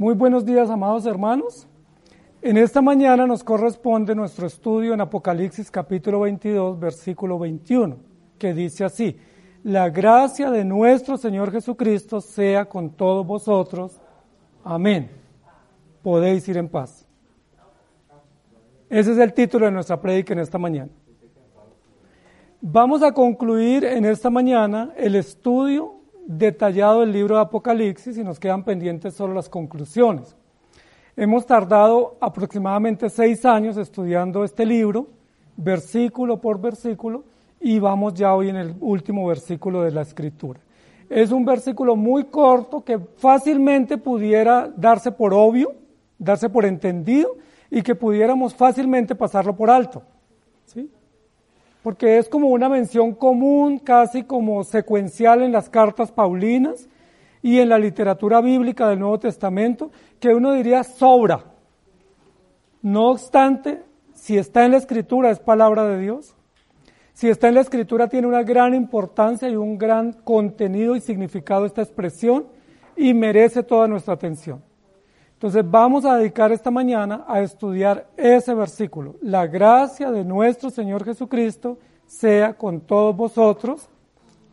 Muy buenos días, amados hermanos. En esta mañana nos corresponde nuestro estudio en Apocalipsis capítulo 22, versículo 21, que dice así, la gracia de nuestro Señor Jesucristo sea con todos vosotros. Amén. Podéis ir en paz. Ese es el título de nuestra prédica en esta mañana. Vamos a concluir en esta mañana el estudio detallado el libro de Apocalipsis y nos quedan pendientes solo las conclusiones. Hemos tardado aproximadamente seis años estudiando este libro, versículo por versículo, y vamos ya hoy en el último versículo de la escritura. Es un versículo muy corto que fácilmente pudiera darse por obvio, darse por entendido y que pudiéramos fácilmente pasarlo por alto. ¿sí? Porque es como una mención común, casi como secuencial en las cartas paulinas y en la literatura bíblica del Nuevo Testamento, que uno diría sobra. No obstante, si está en la escritura es palabra de Dios. Si está en la escritura tiene una gran importancia y un gran contenido y significado esta expresión y merece toda nuestra atención. Entonces vamos a dedicar esta mañana a estudiar ese versículo. La gracia de nuestro Señor Jesucristo sea con todos vosotros.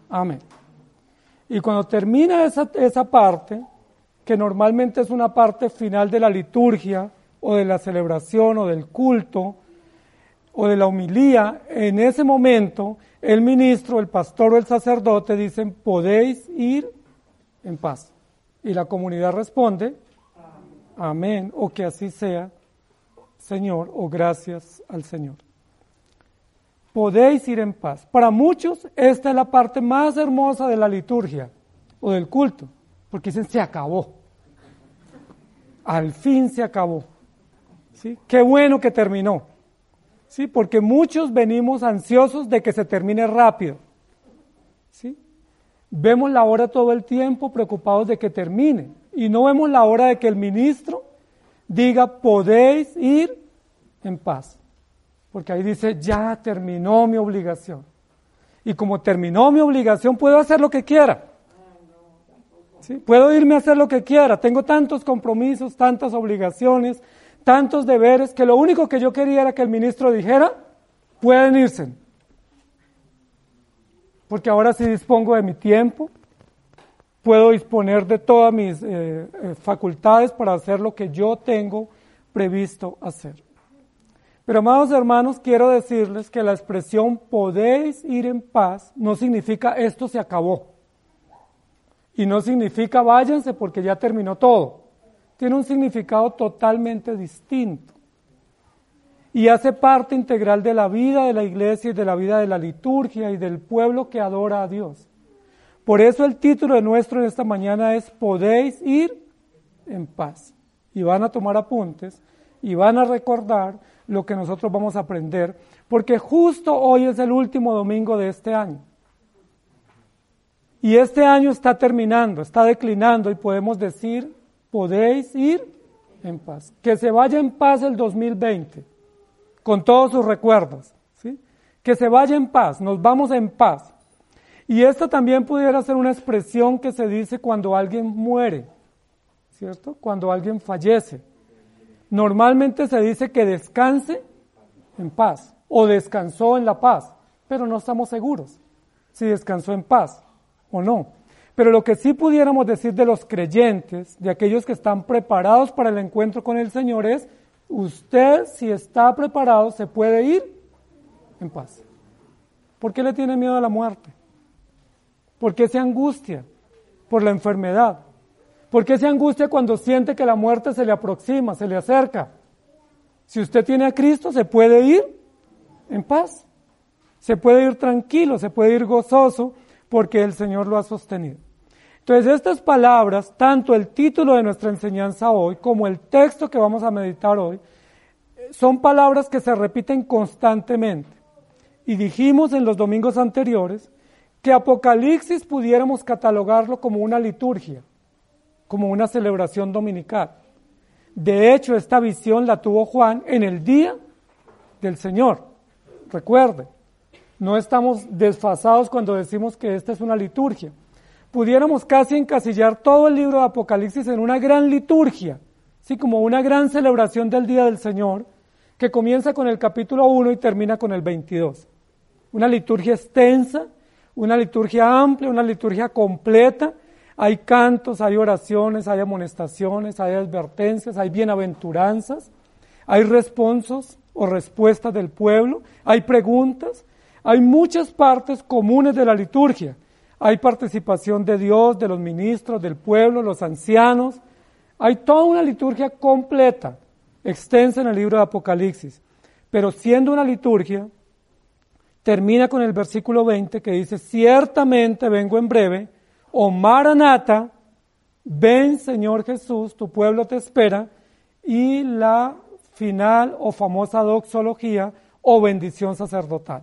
Amén. Y cuando termina esa, parte, que normalmente es una parte final de la liturgia o de la celebración o del culto o de la humilía, en ese momento el ministro, el pastor o el sacerdote dicen, podéis ir en paz. Y la comunidad responde, Amén, o que así sea, Señor, o gracias al Señor. Podéis ir en paz. Para muchos esta es la parte más hermosa de la liturgia o del culto, porque dicen, se acabó. Al fin se acabó. ¿Sí? Qué bueno que terminó. ¿Sí? Porque muchos venimos ansiosos de que se termine rápido. ¿Sí? Vemos la hora todo el tiempo preocupados de que termine y no vemos la hora de que el ministro diga, podéis ir en paz. Porque ahí dice, ya terminó mi obligación. Y como terminó mi obligación, puedo hacer lo que quiera. ¿Sí? Puedo irme a hacer lo que quiera. Tengo tantos compromisos, tantas obligaciones, tantos deberes, que lo único que yo quería era que el ministro dijera, pueden irse. Porque ahora sí dispongo de mi tiempo, puedo disponer de todas mis eh, eh, facultades para hacer lo que yo tengo previsto hacer. Pero amados hermanos, quiero decirles que la expresión podéis ir en paz no significa esto se acabó. Y no significa váyanse porque ya terminó todo. Tiene un significado totalmente distinto. Y hace parte integral de la vida de la iglesia y de la vida de la liturgia y del pueblo que adora a Dios. Por eso el título de nuestro en esta mañana es Podéis ir en paz. Y van a tomar apuntes y van a recordar lo que nosotros vamos a aprender, porque justo hoy es el último domingo de este año. Y este año está terminando, está declinando y podemos decir, podéis ir en paz. Que se vaya en paz el 2020, con todos sus recuerdos. ¿sí? Que se vaya en paz, nos vamos en paz. Y esta también pudiera ser una expresión que se dice cuando alguien muere, ¿cierto? Cuando alguien fallece. Normalmente se dice que descanse en paz o descansó en la paz, pero no estamos seguros si descansó en paz o no. Pero lo que sí pudiéramos decir de los creyentes, de aquellos que están preparados para el encuentro con el Señor es, usted si está preparado se puede ir en paz. ¿Por qué le tiene miedo a la muerte? ¿Por qué se angustia? Por la enfermedad. ¿Por qué se angustia cuando siente que la muerte se le aproxima, se le acerca? Si usted tiene a Cristo, se puede ir en paz. Se puede ir tranquilo, se puede ir gozoso porque el Señor lo ha sostenido. Entonces, estas palabras, tanto el título de nuestra enseñanza hoy como el texto que vamos a meditar hoy, son palabras que se repiten constantemente. Y dijimos en los domingos anteriores que Apocalipsis pudiéramos catalogarlo como una liturgia, como una celebración dominical. De hecho, esta visión la tuvo Juan en el día del Señor. Recuerde, no estamos desfasados cuando decimos que esta es una liturgia, pudiéramos casi encasillar todo el libro de Apocalipsis en una gran liturgia, ¿sí? como una gran celebración del Día del Señor, que comienza con el capítulo 1 y termina con el 22. Una liturgia extensa, una liturgia amplia, una liturgia completa. Hay cantos, hay oraciones, hay amonestaciones, hay advertencias, hay bienaventuranzas, hay responsos o respuestas del pueblo, hay preguntas, hay muchas partes comunes de la liturgia hay participación de Dios, de los ministros, del pueblo, los ancianos. Hay toda una liturgia completa, extensa en el libro de Apocalipsis. Pero siendo una liturgia, termina con el versículo 20 que dice, ciertamente vengo en breve, o Maranata, ven Señor Jesús, tu pueblo te espera, y la final o famosa doxología o bendición sacerdotal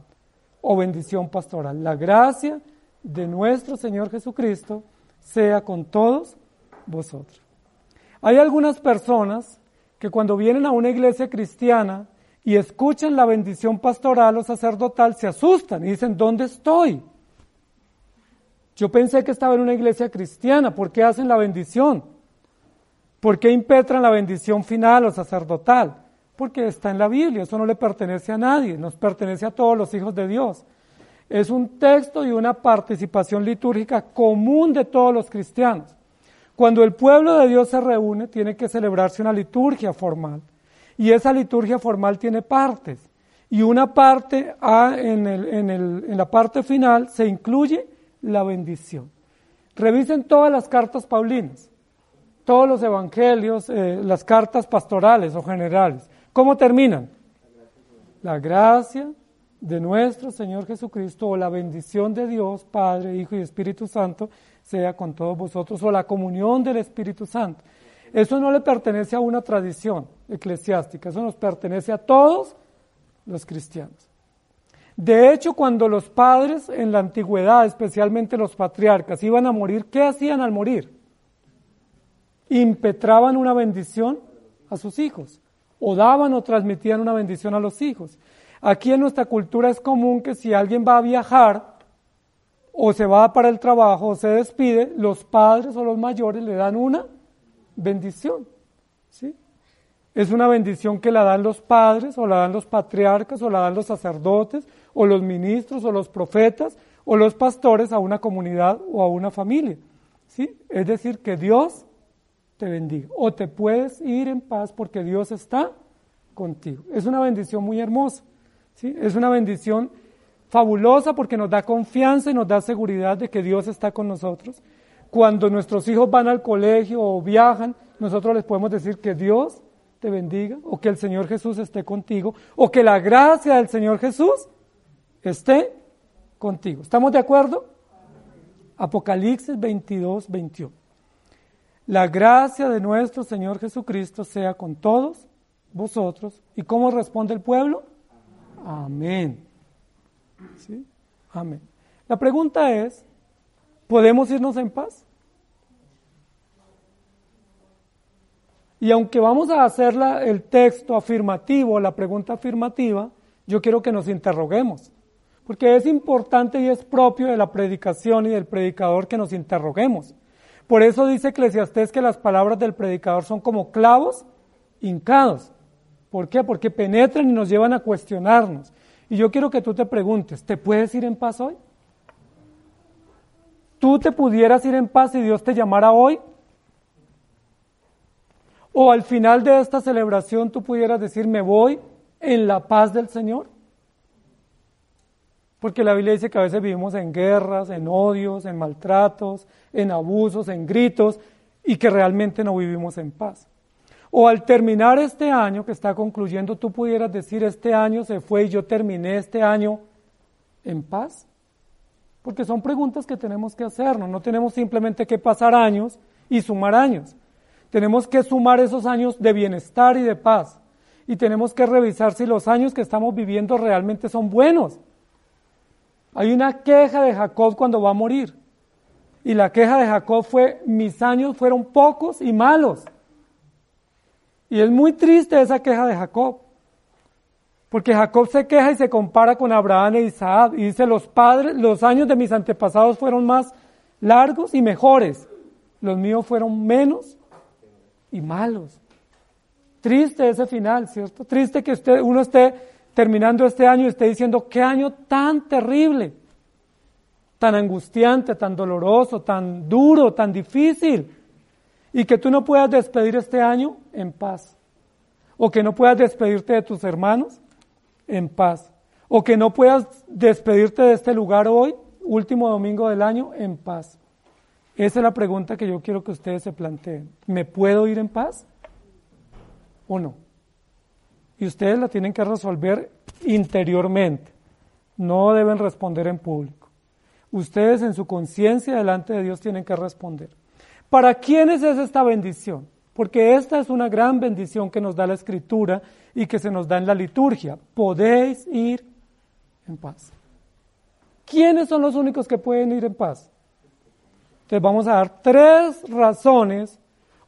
o bendición pastoral. La gracia de nuestro Señor Jesucristo sea con todos vosotros. Hay algunas personas que cuando vienen a una iglesia cristiana y escuchan la bendición pastoral o sacerdotal se asustan y dicen, ¿dónde estoy? Yo pensé que estaba en una iglesia cristiana, ¿por qué hacen la bendición? ¿Por qué impetran la bendición final o sacerdotal? Porque está en la Biblia, eso no le pertenece a nadie, nos pertenece a todos los hijos de Dios es un texto y una participación litúrgica común de todos los cristianos. Cuando el pueblo de Dios se reúne, tiene que celebrarse una liturgia formal. Y esa liturgia formal tiene partes. Y una parte, en, la parte final, se incluye la bendición. Revisen todas las cartas paulinas, todos los evangelios, eh, las cartas pastorales o generales. ¿Cómo terminan? La gracia de nuestro Señor Jesucristo o la bendición de Dios, Padre, Hijo y Espíritu Santo, sea con todos vosotros, o la comunión del Espíritu Santo. Eso no le pertenece a una tradición eclesiástica, eso nos pertenece a todos los cristianos. De hecho, cuando los padres en la antigüedad, especialmente los patriarcas, iban a morir, ¿qué hacían al morir? Impetraban una bendición a sus hijos, o daban o transmitían una bendición a los hijos. Aquí en nuestra cultura es común que si alguien va a viajar o se va para el trabajo o se despide, los padres o los mayores le dan una bendición. ¿sí? Es una bendición que la dan los padres o la dan los patriarcas o la dan los sacerdotes o los ministros o los profetas o los pastores a una comunidad o a una familia. ¿sí? Es decir, que Dios te bendiga o te puedes ir en paz porque Dios está contigo. Es una bendición muy hermosa. Es una bendición fabulosa porque nos da confianza y nos da seguridad de que Dios está con nosotros. Cuando nuestros hijos van al colegio o viajan, nosotros les podemos decir que Dios te bendiga o que el Señor Jesús esté contigo o que la gracia del Señor Jesús esté contigo. ¿Estamos de acuerdo? Apocalipsis 22, 21. La gracia de nuestro Señor Jesucristo sea con todos vosotros. ¿Y cómo responde el pueblo? Amén. ¿Sí? Amén. La pregunta es, ¿podemos irnos en paz? Y aunque vamos a hacer el texto afirmativo, la pregunta afirmativa, yo quiero que nos interroguemos, porque es importante y es propio de la predicación y del predicador que nos interroguemos. Por eso dice Eclesiastés que las palabras del predicador son como clavos hincados. ¿Por qué? Porque penetran y nos llevan a cuestionarnos. Y yo quiero que tú te preguntes, ¿te puedes ir en paz hoy? ¿Tú te pudieras ir en paz si Dios te llamara hoy? ¿O al final de esta celebración tú pudieras decir, me voy en la paz del Señor? Porque la Biblia dice que a veces vivimos en guerras, en odios, en maltratos, en abusos, en gritos, y que realmente no vivimos en paz. O al terminar este año que está concluyendo, tú pudieras decir, este año se fue y yo terminé este año en paz. Porque son preguntas que tenemos que hacernos. No tenemos simplemente que pasar años y sumar años. Tenemos que sumar esos años de bienestar y de paz. Y tenemos que revisar si los años que estamos viviendo realmente son buenos. Hay una queja de Jacob cuando va a morir. Y la queja de Jacob fue, mis años fueron pocos y malos. Y es muy triste esa queja de Jacob. Porque Jacob se queja y se compara con Abraham e Isaac y dice, los padres, los años de mis antepasados fueron más largos y mejores. Los míos fueron menos y malos. Triste ese final, ¿cierto? Triste que usted, uno esté terminando este año y esté diciendo, qué año tan terrible, tan angustiante, tan doloroso, tan duro, tan difícil. Y que tú no puedas despedir este año en paz. O que no puedas despedirte de tus hermanos en paz. O que no puedas despedirte de este lugar hoy, último domingo del año, en paz. Esa es la pregunta que yo quiero que ustedes se planteen. ¿Me puedo ir en paz o no? Y ustedes la tienen que resolver interiormente. No deben responder en público. Ustedes en su conciencia delante de Dios tienen que responder. ¿Para quiénes es esta bendición? Porque esta es una gran bendición que nos da la Escritura y que se nos da en la liturgia. Podéis ir en paz. ¿Quiénes son los únicos que pueden ir en paz? Entonces vamos a dar tres razones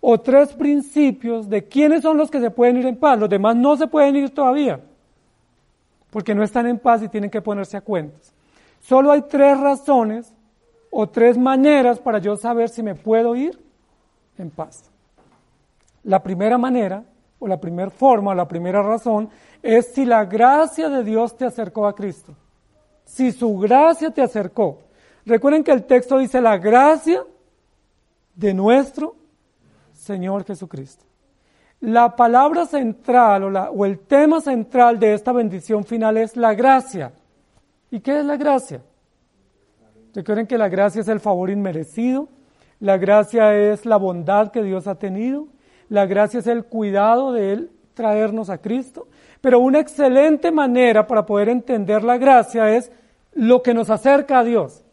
o tres principios de quiénes son los que se pueden ir en paz. Los demás no se pueden ir todavía, porque no están en paz y tienen que ponerse a cuentas. Solo hay tres razones o tres maneras para yo saber si me puedo ir en paz. La primera manera, o la primera forma, o la primera razón, es si la gracia de Dios te acercó a Cristo. Si su gracia te acercó. Recuerden que el texto dice la gracia de nuestro Señor Jesucristo. La palabra central o, o, el tema central de esta bendición final es la gracia. ¿Y qué es la gracia? Recuerden que la gracia es el favor inmerecido, la gracia es la bondad que Dios ha tenido, la gracia es el cuidado de Él traernos a Cristo, pero una excelente manera para poder entender la gracia es lo que nos acerca a Dios.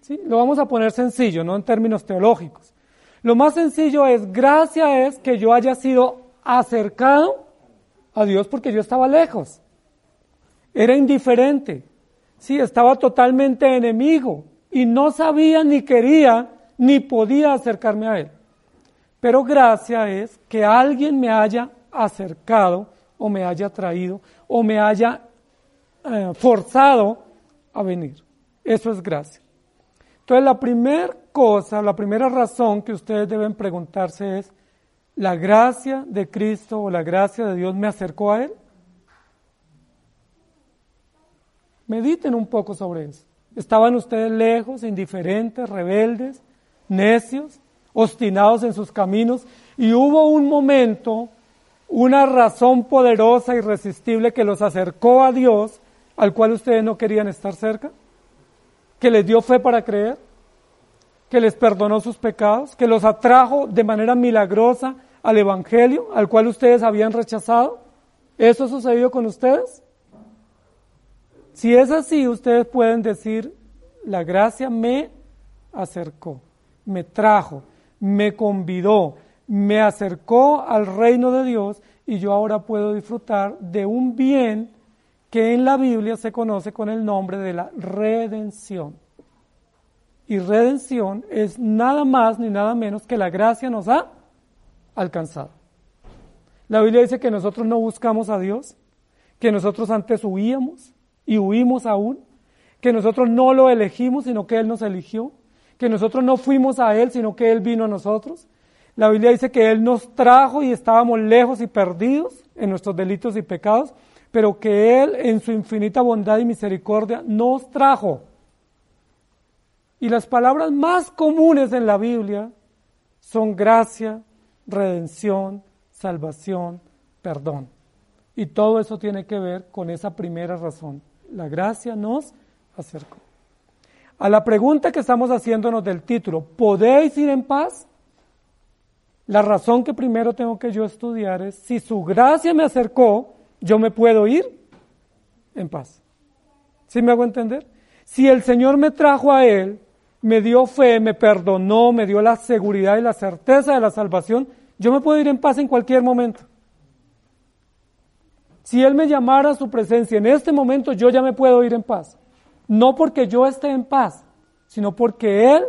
¿Sí? Lo vamos a poner sencillo, no en términos teológicos. Lo más sencillo es, gracia es que yo haya sido acercado a Dios porque yo estaba lejos. Era indiferente. Sí, estaba totalmente enemigo y no sabía ni quería ni podía acercarme a Él. Pero gracia es que alguien me haya acercado o me haya traído o me haya eh, forzado a venir. Eso es gracia. Entonces la primera cosa, la primera razón que ustedes deben preguntarse es, ¿la gracia de Cristo o la gracia de Dios me acercó a Él? Mediten un poco sobre eso. ¿Estaban ustedes lejos, indiferentes, rebeldes, necios, obstinados en sus caminos? Y hubo un momento, una razón poderosa, irresistible, que los acercó a Dios, al cual ustedes no querían estar cerca, que les dio fe para creer que les perdonó sus pecados, que los atrajo de manera milagrosa al Evangelio, al cual ustedes habían rechazado? ¿Eso sucedió con ustedes? Si es así, ustedes pueden decir, la gracia me acercó, me trajo, me convidó, me acercó al reino de Dios y yo ahora puedo disfrutar de un bien que en la Biblia se conoce con el nombre de la redención y redención es nada más ni nada menos que la gracia nos ha alcanzado. La Biblia dice que nosotros no buscamos a Dios, que nosotros antes huíamos y huimos aún, que nosotros no lo elegimos, sino que Él nos eligió, que nosotros no fuimos a Él, sino que Él vino a nosotros. La Biblia dice que Él nos trajo y estábamos lejos y perdidos en nuestros delitos y pecados, pero que Él en su infinita bondad y misericordia nos trajo y las palabras más comunes en la Biblia son gracia, redención, salvación, perdón. Y todo eso tiene que ver con esa primera razón. La gracia nos acercó. A la pregunta que estamos haciéndonos del título, ¿podéis ir en paz? La razón que primero tengo que yo estudiar es, si su gracia me acercó, yo me puedo ir en paz. ¿Sí me hago entender? Si el Señor me trajo a Él, me dio fe, me perdonó, me dio la seguridad y la certeza de la salvación, yo me puedo ir en paz en cualquier momento. Si Él me llamara a su presencia en este momento, yo ya me puedo ir en paz. No porque yo esté en paz, sino porque Él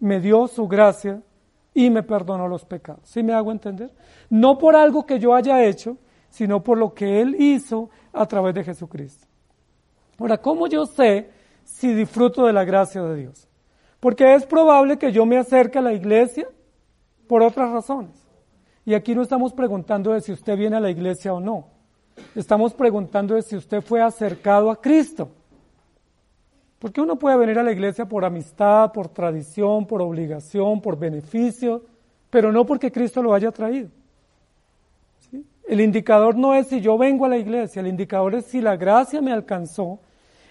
me dio su gracia y me perdonó los pecados. ¿Sí me hago entender? No por algo que yo haya hecho, sino por lo que Él hizo a través de Jesucristo. Ahora, ¿cómo yo sé si disfruto de la gracia de Dios? Porque es probable que yo me acerque a la iglesia por otras razones. Y aquí no estamos preguntando de si usted viene a la iglesia o no. Estamos preguntando de si usted fue acercado a Cristo. Porque uno puede venir a la iglesia por amistad, por tradición, por obligación, por beneficio, pero no porque Cristo lo haya traído. El indicador no es si yo vengo a la iglesia, el indicador es si la gracia me alcanzó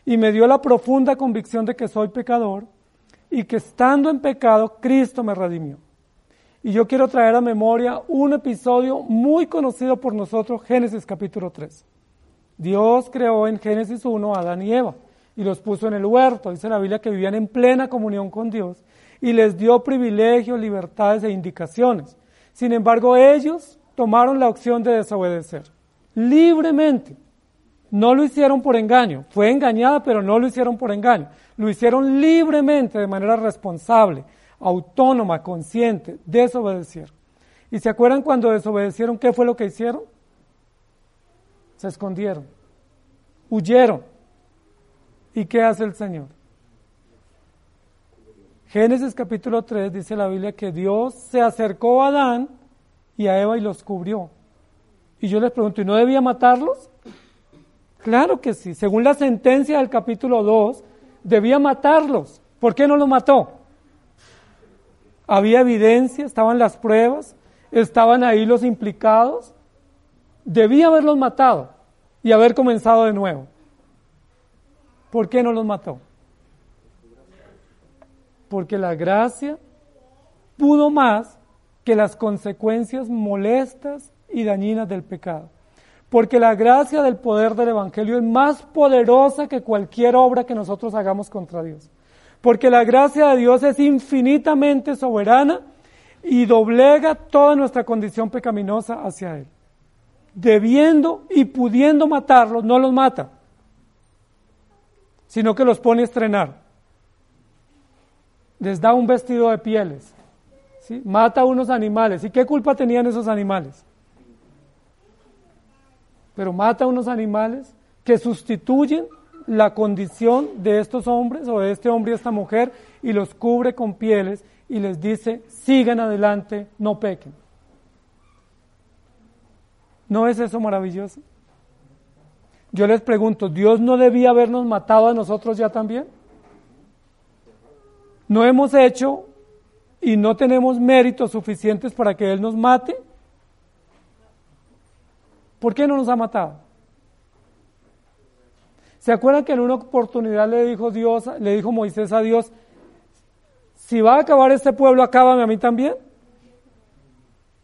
y me dio la profunda convicción de que soy pecador y que estando en pecado Cristo me redimió. Y yo quiero traer a memoria un episodio muy conocido por nosotros, Génesis capítulo 3. Dios creó en Génesis 1 a Adán y Eva y los puso en el huerto. Dice la Biblia que vivían en plena comunión con Dios y les dio privilegios, libertades e indicaciones. Sin embargo, ellos tomaron la opción de desobedecer libremente. No lo hicieron por engaño. Fue engañada, pero no lo hicieron por engaño. Lo hicieron libremente, de manera responsable, autónoma, consciente, desobedecieron. ¿Y se acuerdan cuando desobedecieron qué fue lo que hicieron? Se escondieron, huyeron, ¿Y qué hace el Señor? Génesis capítulo 3 dice la Biblia que Dios se acercó a Adán y a Eva y los cubrió. Y yo les pregunto, ¿y no debía matarlos? Claro que sí. Según la sentencia del capítulo 2, debía matarlos. ¿Por qué no los mató? Había evidencia, estaban las pruebas, estaban ahí los implicados. Debía haberlos matado y haber comenzado de nuevo. ¿Por qué no los mató? Porque la gracia pudo más que las consecuencias molestas y dañinas del pecado. Porque la gracia del poder del Evangelio es más poderosa que cualquier obra que nosotros hagamos contra Dios. Porque la gracia de Dios es infinitamente soberana y doblega toda nuestra condición pecaminosa hacia Él. Debiendo y pudiendo matarlos, no los mata sino que los pone a estrenar. Les da un vestido de pieles. Mata a unos animales. ¿Y qué culpa tenían esos animales? Pero mata a unos animales que sustituyen la condición de estos hombres o de este hombre y esta mujer y los cubre con pieles y les dice, sigan adelante, no pequen. ¿No es eso maravilloso? Yo les pregunto, ¿Dios no debía habernos matado a nosotros ya también? ¿No hemos hecho y no tenemos méritos suficientes para que Él nos mate? ¿Por qué no nos ha matado? ¿Se acuerdan que en una oportunidad le dijo Dios, le dijo Moisés a Dios, si va a acabar este pueblo, acábame a mí también?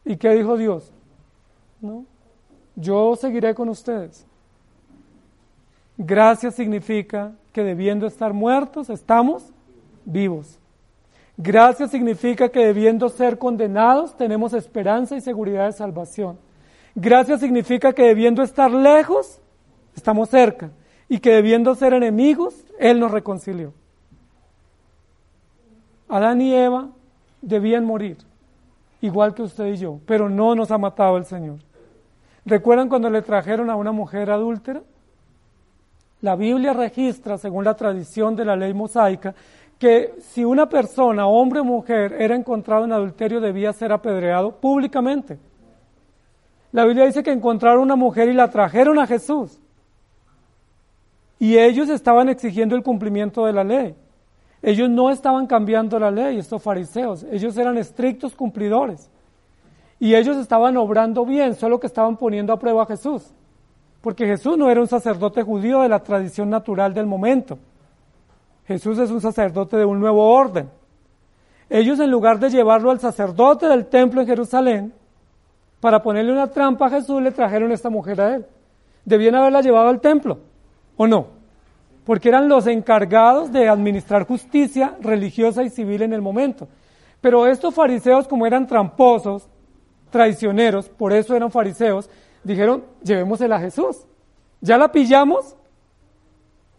¿Y qué dijo Dios? No, yo seguiré con ustedes. Gracia significa que debiendo estar muertos, estamos vivos. Gracia significa que debiendo ser condenados, tenemos esperanza y seguridad de salvación. Gracia significa que debiendo estar lejos, estamos cerca. Y que debiendo ser enemigos, Él nos reconcilió. Adán y Eva debían morir, igual que usted y yo, pero no nos ha matado el Señor. ¿Recuerdan cuando le trajeron a una mujer adúltera? La Biblia registra, según la tradición de la ley mosaica, que si una persona, hombre o mujer, era encontrado en adulterio debía ser apedreado públicamente. La Biblia dice que encontraron una mujer y la trajeron a Jesús. Y ellos estaban exigiendo el cumplimiento de la ley. Ellos no estaban cambiando la ley, estos fariseos. Ellos eran estrictos cumplidores. Y ellos estaban obrando bien, solo que estaban poniendo a prueba a Jesús porque Jesús no era un sacerdote judío de la tradición natural del momento. Jesús es un sacerdote de un nuevo orden. Ellos en lugar de llevarlo al sacerdote del templo en Jerusalén, para ponerle una trampa a Jesús, le trajeron esta mujer a él. Debían haberla llevado al templo, ¿o no? Porque eran los encargados de administrar justicia religiosa y civil en el momento. Pero estos fariseos, como eran tramposos, traicioneros, por eso eran fariseos, dijeron, llevémosela a Jesús. Ya la pillamos,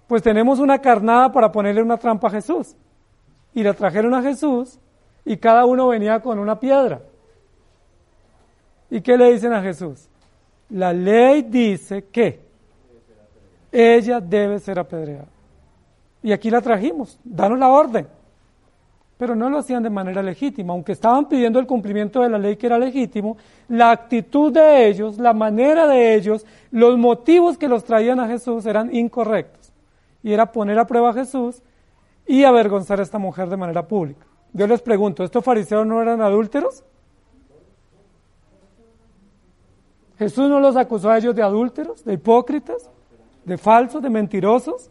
pues tenemos una carnada para ponerle una trampa a Jesús. Y la trajeron a Jesús y cada uno venía con una piedra. ¿Y qué le dicen a Jesús? La ley dice que ella debe ser apedreada. Y aquí la trajimos, danos la orden. Pero no lo hacían de manera legítima. Aunque estaban pidiendo el cumplimiento de la ley que era legítimo, la actitud de ellos, la manera de ellos, los motivos que los traían a Jesús eran incorrectos. Y era poner a prueba a Jesús y avergonzar a esta mujer de manera pública. Yo les pregunto, ¿estos fariseos no eran adúlteros? Jesús no los acusó a ellos de adúlteros, de hipócritas, de falsos, de mentirosos.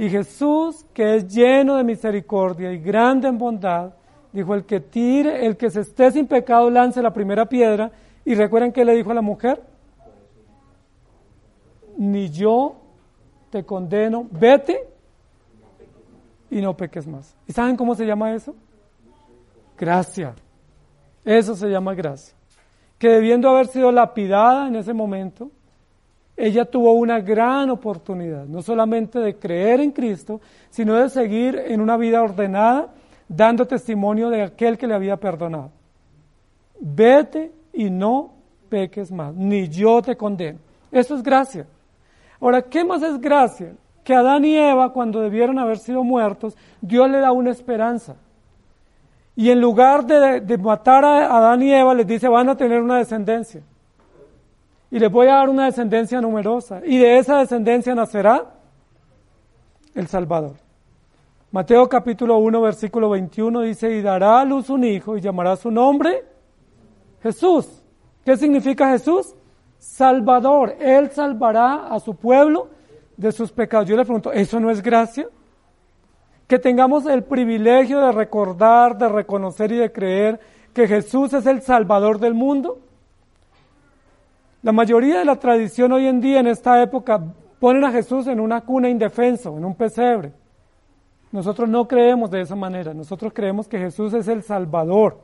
Y Jesús, que es lleno de misericordia y grande en bondad, dijo, el que tire, el que se esté sin pecado, lance la primera piedra. Y recuerden que le dijo a la mujer, ni yo te condeno, vete y no peques más. ¿Y saben cómo se llama eso? Gracia. Eso se llama gracia. Que debiendo haber sido lapidada en ese momento, ella tuvo una gran oportunidad, no solamente de creer en Cristo, sino de seguir en una vida ordenada, dando testimonio de aquel que le había perdonado. Vete y no peques más, ni yo te condeno. Eso es gracia. Ahora, ¿qué más es gracia? Que Adán y Eva, cuando debieron haber sido muertos, Dios le da una esperanza. Y en lugar de, de matar a Adán y Eva, les dice, van a tener una descendencia y les voy a dar una descendencia numerosa, y de esa descendencia nacerá el Salvador. Mateo capítulo 1, versículo 21 dice, y dará a luz un hijo y llamará su nombre Jesús. ¿Qué significa Jesús? Salvador. Él salvará a su pueblo de sus pecados. Yo le pregunto, ¿eso no es gracia? Que tengamos el privilegio de recordar, de reconocer y de creer que Jesús es el Salvador del mundo. La mayoría de la tradición hoy en día, en esta época, ponen a Jesús en una cuna indefenso, en un pesebre. Nosotros no creemos de esa manera. Nosotros creemos que Jesús es el Salvador,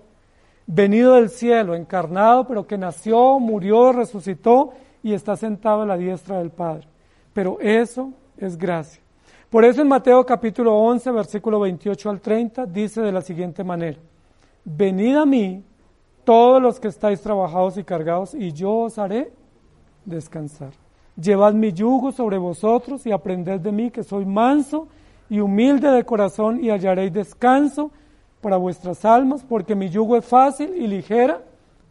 venido del cielo, encarnado, pero que nació, murió, resucitó y está sentado a la diestra del Padre. Pero eso es gracia. Por eso en Mateo capítulo 11, versículo 28 al 30, dice de la siguiente manera, venid a mí todos los que estáis trabajados y cargados, y yo os haré descansar. Llevad mi yugo sobre vosotros y aprended de mí, que soy manso y humilde de corazón, y hallaréis descanso para vuestras almas, porque mi yugo es fácil y ligera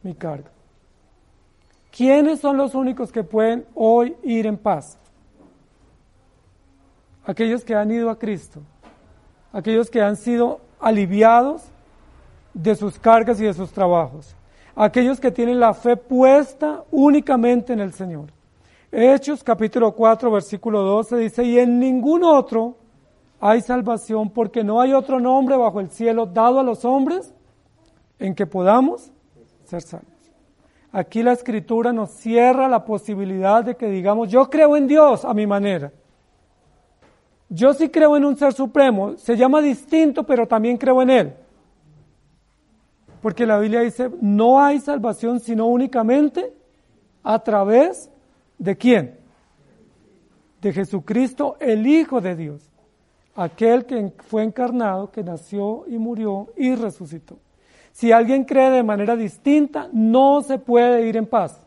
mi carga. ¿Quiénes son los únicos que pueden hoy ir en paz? Aquellos que han ido a Cristo, aquellos que han sido aliviados de sus cargas y de sus trabajos. Aquellos que tienen la fe puesta únicamente en el Señor. Hechos capítulo 4 versículo 12 dice, y en ningún otro hay salvación porque no hay otro nombre bajo el cielo dado a los hombres en que podamos ser salvos. Aquí la escritura nos cierra la posibilidad de que digamos, yo creo en Dios a mi manera. Yo sí creo en un ser supremo, se llama distinto, pero también creo en Él. Porque la Biblia dice, no hay salvación sino únicamente a través de quién? De Jesucristo, el Hijo de Dios, aquel que fue encarnado, que nació y murió y resucitó. Si alguien cree de manera distinta, no se puede ir en paz,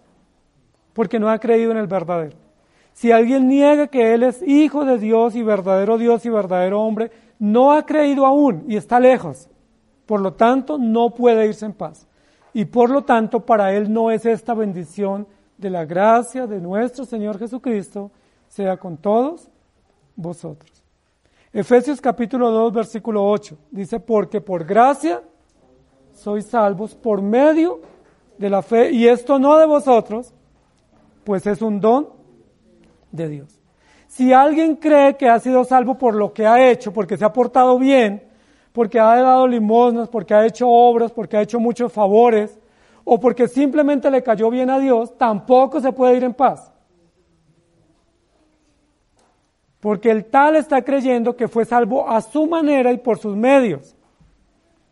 porque no ha creído en el verdadero. Si alguien niega que Él es hijo de Dios y verdadero Dios y verdadero hombre, no ha creído aún y está lejos. Por lo tanto, no puede irse en paz. Y por lo tanto, para él no es esta bendición de la gracia de nuestro Señor Jesucristo, sea con todos vosotros. Efesios capítulo 2, versículo 8, dice, porque por gracia sois salvos por medio de la fe, y esto no de vosotros, pues es un don de Dios. Si alguien cree que ha sido salvo por lo que ha hecho, porque se ha portado bien, porque ha dado limosnas, porque ha hecho obras, porque ha hecho muchos favores, o porque simplemente le cayó bien a Dios, tampoco se puede ir en paz. Porque el tal está creyendo que fue salvo a su manera y por sus medios.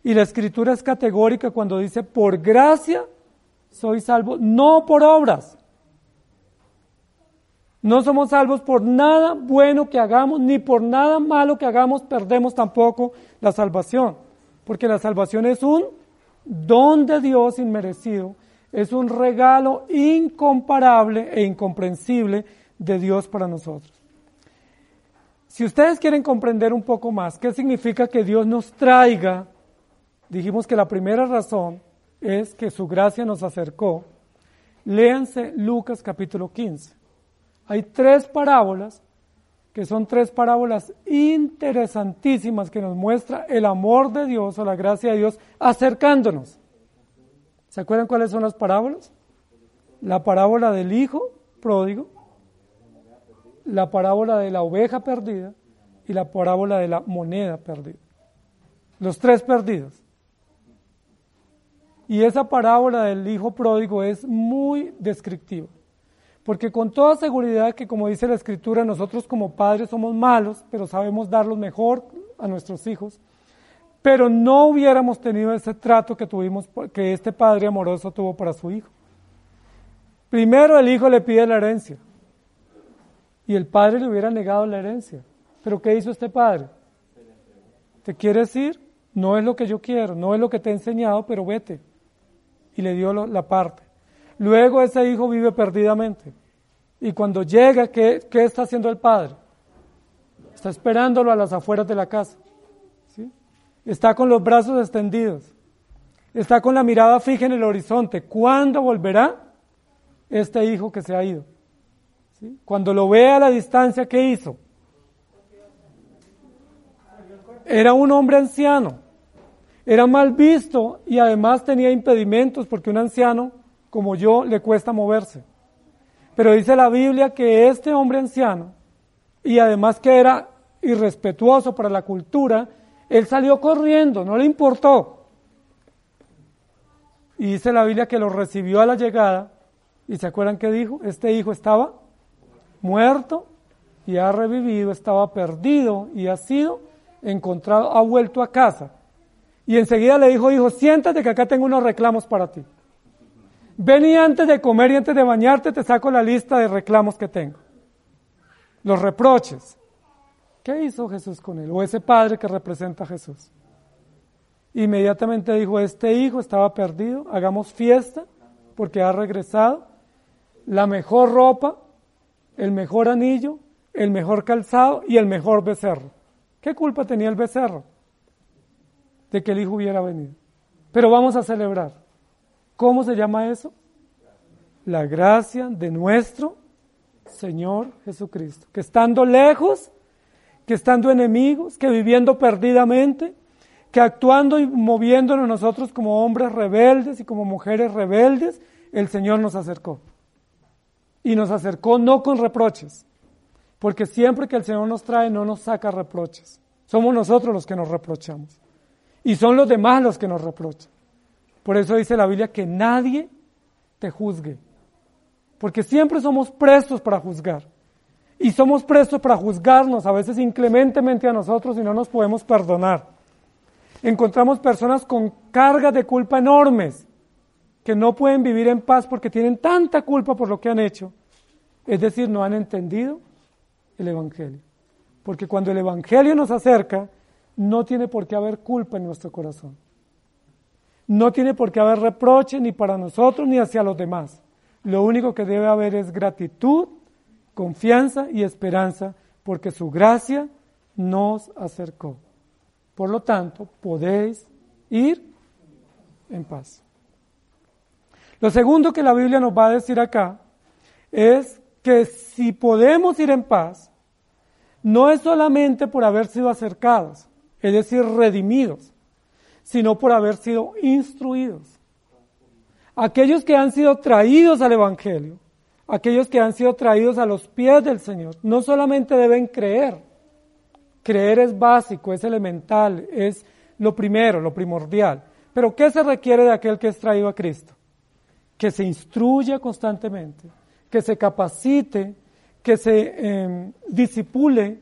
Y la escritura es categórica cuando dice, por gracia soy salvo, no por obras. No somos salvos por nada bueno que hagamos, ni por nada malo que hagamos, perdemos tampoco la salvación. Porque la salvación es un don de Dios inmerecido, es un regalo incomparable e incomprensible de Dios para nosotros. Si ustedes quieren comprender un poco más qué significa que Dios nos traiga, dijimos que la primera razón es que su gracia nos acercó. Léanse Lucas capítulo 15. Hay tres parábolas que son tres parábolas interesantísimas que nos muestra el amor de Dios o la gracia de Dios acercándonos. ¿Se acuerdan cuáles son las parábolas? La parábola del hijo pródigo, la parábola de la oveja perdida y la parábola de la moneda perdida. Los tres perdidos. Y esa parábola del hijo pródigo es muy descriptiva. Porque con toda seguridad que, como dice la Escritura, nosotros como padres somos malos, pero sabemos dar lo mejor a nuestros hijos. Pero no hubiéramos tenido ese trato que tuvimos, que este padre amoroso tuvo para su hijo. Primero el hijo le pide la herencia. Y el padre le hubiera negado la herencia. Pero ¿qué hizo este padre? ¿Te quieres ir? No es lo que yo quiero, no es lo que te he enseñado, pero vete. Y le dio la parte. Luego ese hijo vive perdidamente. Y cuando llega, ¿qué, está haciendo el padre? Está esperándolo a las afueras de la casa. ¿sí? Está con los brazos extendidos. Está con la mirada fija en el horizonte. ¿Cuándo volverá este hijo que se ha ido? ¿Sí? Cuando lo ve a la distancia, ¿qué hizo? Era un hombre anciano. Era mal visto y además tenía impedimentos porque un anciano como yo le cuesta moverse. Pero dice la Biblia que este hombre anciano, y además que era irrespetuoso para la cultura, él salió corriendo, no le importó. Y dice la Biblia que lo recibió a la llegada, y se acuerdan que dijo, este hijo estaba muerto y ha revivido, estaba perdido y ha sido encontrado, ha vuelto a casa. Y enseguida le dijo, hijo, siéntate que acá tengo unos reclamos para ti. Ven y antes de comer y antes de bañarte te saco la lista de reclamos que tengo. Los reproches. ¿Qué hizo Jesús con él? O ese padre que representa a Jesús. Inmediatamente dijo, este hijo estaba perdido, hagamos fiesta porque ha regresado. La mejor ropa, el mejor anillo, el mejor calzado y el mejor becerro. ¿Qué culpa tenía el becerro de que el hijo hubiera venido? Pero vamos a celebrar. ¿Cómo se llama eso? La gracia de nuestro Señor Jesucristo. Que estando lejos, que estando enemigos, que viviendo perdidamente, que actuando y moviéndonos nosotros como hombres rebeldes y como mujeres rebeldes, el Señor nos acercó. Y nos acercó no con reproches, porque siempre que el Señor nos trae no nos saca reproches. Somos nosotros los que nos reprochamos. Y son los demás los que nos reprochan. Por eso dice la Biblia que nadie te juzgue. Porque siempre somos prestos para juzgar. Y somos prestos para juzgarnos, a veces inclementemente a nosotros y no nos podemos perdonar. Encontramos personas con cargas de culpa enormes que no pueden vivir en paz porque tienen tanta culpa por lo que han hecho. Es decir, no han entendido el Evangelio. Porque cuando el Evangelio nos acerca, no tiene por qué haber culpa en nuestro corazón. No tiene por qué haber reproche ni para nosotros ni hacia los demás. Lo único que debe haber es gratitud, confianza y esperanza, porque su gracia nos acercó. Por lo tanto, podéis ir en paz. Lo segundo que la Biblia nos va a decir acá es que si podemos ir en paz, no es solamente por haber sido acercados, es decir, redimidos, sino por haber sido instruidos. Aquellos que han sido traídos al Evangelio, aquellos que han sido traídos a los pies del Señor, no solamente deben creer, creer es básico, es elemental, es lo primero, lo primordial, pero ¿qué se requiere de aquel que es traído a Cristo? Que se instruya constantemente, que se capacite, que se eh, disipule,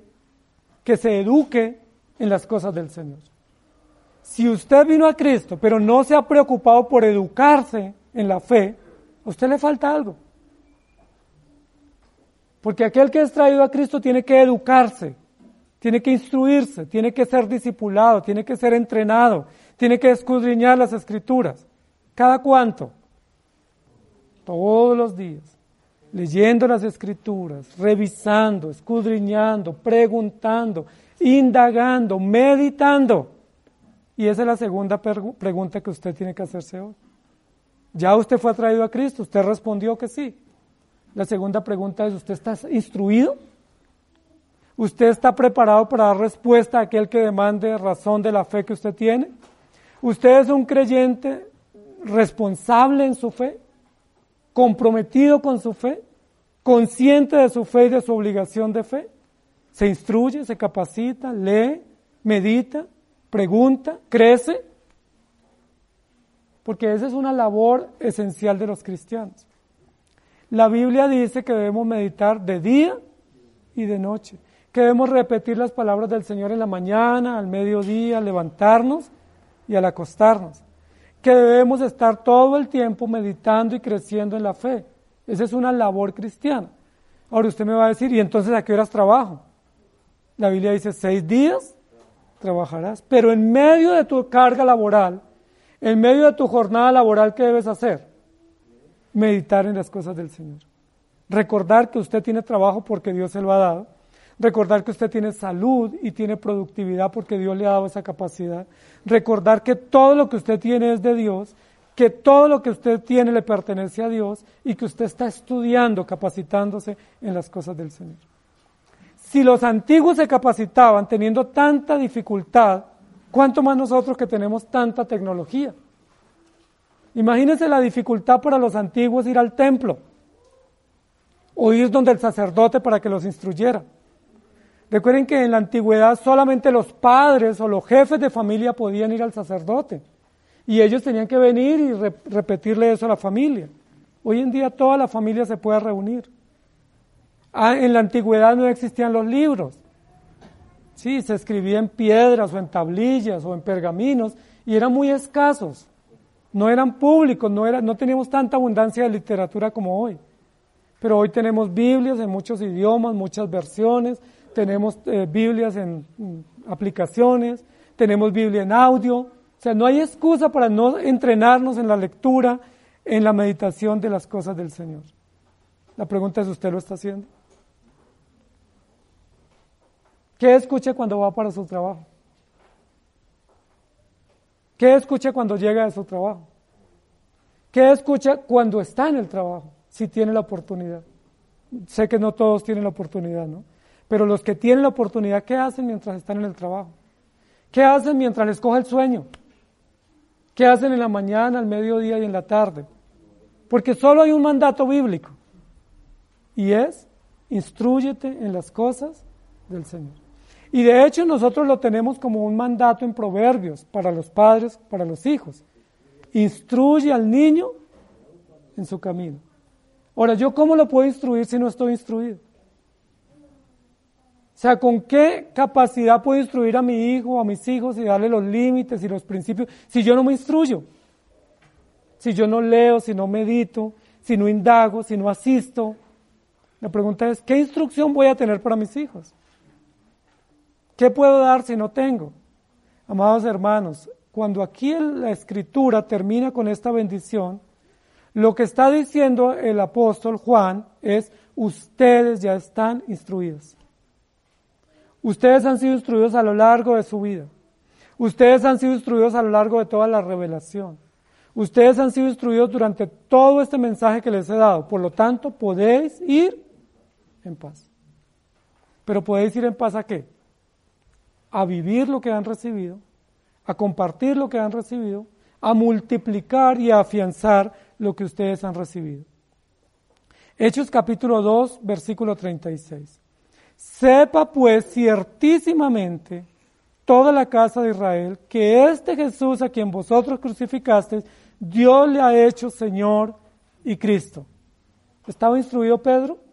que se eduque en las cosas del Señor. Si usted vino a Cristo, pero no se ha preocupado por educarse en la fe, a usted le falta algo. Porque aquel que es traído a Cristo tiene que educarse, tiene que instruirse, tiene que ser discipulado, tiene que ser entrenado, tiene que escudriñar las escrituras. ¿Cada cuánto? Todos los días. leyendo las escrituras, revisando, escudriñando, preguntando, indagando, meditando. Y esa es la segunda pregunta que usted tiene que hacerse hoy. Ya usted fue atraído a Cristo, usted respondió que sí. La segunda pregunta es, ¿usted está instruido? ¿Usted está preparado para dar respuesta a aquel que demande razón de la fe que usted tiene? ¿Usted es un creyente responsable en su fe? ¿Comprometido con su fe? ¿Consciente de su fe y de su obligación de fe? ¿Se instruye, se capacita, lee, medita, pregunta, crece? Porque esa es una labor esencial de los cristianos. La Biblia dice que debemos meditar de día y de noche que debemos repetir las palabras del Señor en la mañana, al mediodía, al levantarnos y al acostarnos, que debemos estar todo el tiempo meditando y creciendo en la fe. Esa es una labor cristiana. Ahora usted me va a decir, ¿y entonces a qué horas trabajo? La Biblia dice, seis días trabajarás, pero en medio de tu carga laboral, en medio de tu jornada laboral, ¿qué debes hacer? Meditar en las cosas del Señor. Recordar que usted tiene trabajo porque Dios se lo ha dado Recordar que usted tiene salud y tiene productividad porque Dios le ha dado esa capacidad. Recordar que todo lo que usted tiene es de Dios, que todo lo que usted tiene le pertenece a Dios y que usted está estudiando, capacitándose en las cosas del Señor. Si los antiguos se capacitaban teniendo tanta dificultad, ¿cuánto más nosotros que tenemos tanta tecnología? Imagínense la dificultad para los antiguos ir al templo o ir donde el sacerdote para que los instruyera. Recuerden que en la antigüedad solamente los padres o los jefes de familia podían ir al sacerdote y ellos tenían que venir y repetirle eso a la familia. Hoy en día toda la familia se puede reunir. Ah, en la antigüedad no existían los libros. Sí, se escribía en piedras o en tablillas o en pergaminos y eran muy escasos. No eran públicos, no, era, no teníamos tanta abundancia de literatura como hoy. Pero hoy tenemos Biblias en muchos idiomas, muchas versiones, tenemos eh, Biblias en mm, aplicaciones, tenemos Biblia en audio. O sea, no hay excusa para no entrenarnos en la lectura, en la meditación de las cosas del Señor. La pregunta es, ¿usted lo está haciendo? ¿Qué escucha cuando va para su trabajo? ¿Qué escucha cuando llega a su trabajo? ¿Qué escucha cuando está en el trabajo? Si tiene la oportunidad. Sé que no todos tienen la oportunidad, ¿no? Pero los que tienen la oportunidad, ¿qué hacen mientras están en el trabajo? ¿Qué hacen mientras les coge el sueño? ¿Qué hacen en la mañana, al mediodía y en la tarde? Porque solo hay un mandato bíblico y es instruyete en las cosas del Señor. Y de hecho nosotros lo tenemos como un mandato en proverbios para los padres, para los hijos. Instruye al niño en su camino. Ahora, ¿yo cómo lo puedo instruir si no estoy instruido? O sea, ¿con qué capacidad puedo instruir a mi hijo, a mis hijos y darle los límites y los principios si yo no me instruyo? Si yo no leo, si no medito, si no indago, si no asisto. La pregunta es, ¿qué instrucción voy a tener para mis hijos? ¿Qué puedo dar si no tengo? Amados hermanos, cuando aquí la escritura termina con esta bendición, lo que está diciendo el apóstol Juan es, ustedes ya están instruidos. Ustedes han sido instruidos a lo largo de su vida. Ustedes han sido instruidos a lo largo de toda la revelación. Ustedes han sido instruidos durante todo este mensaje que les he dado. Por lo tanto, podéis ir en paz. Pero podéis ir en paz a qué? A vivir lo que han recibido, a compartir lo que han recibido, a multiplicar y a afianzar lo que ustedes han recibido. Hechos capítulo 2, versículo 36. Sepa pues ciertísimamente toda la casa de Israel que este Jesús a quien vosotros crucificasteis, Dios le ha hecho Señor y Cristo. ¿Estaba instruido Pedro?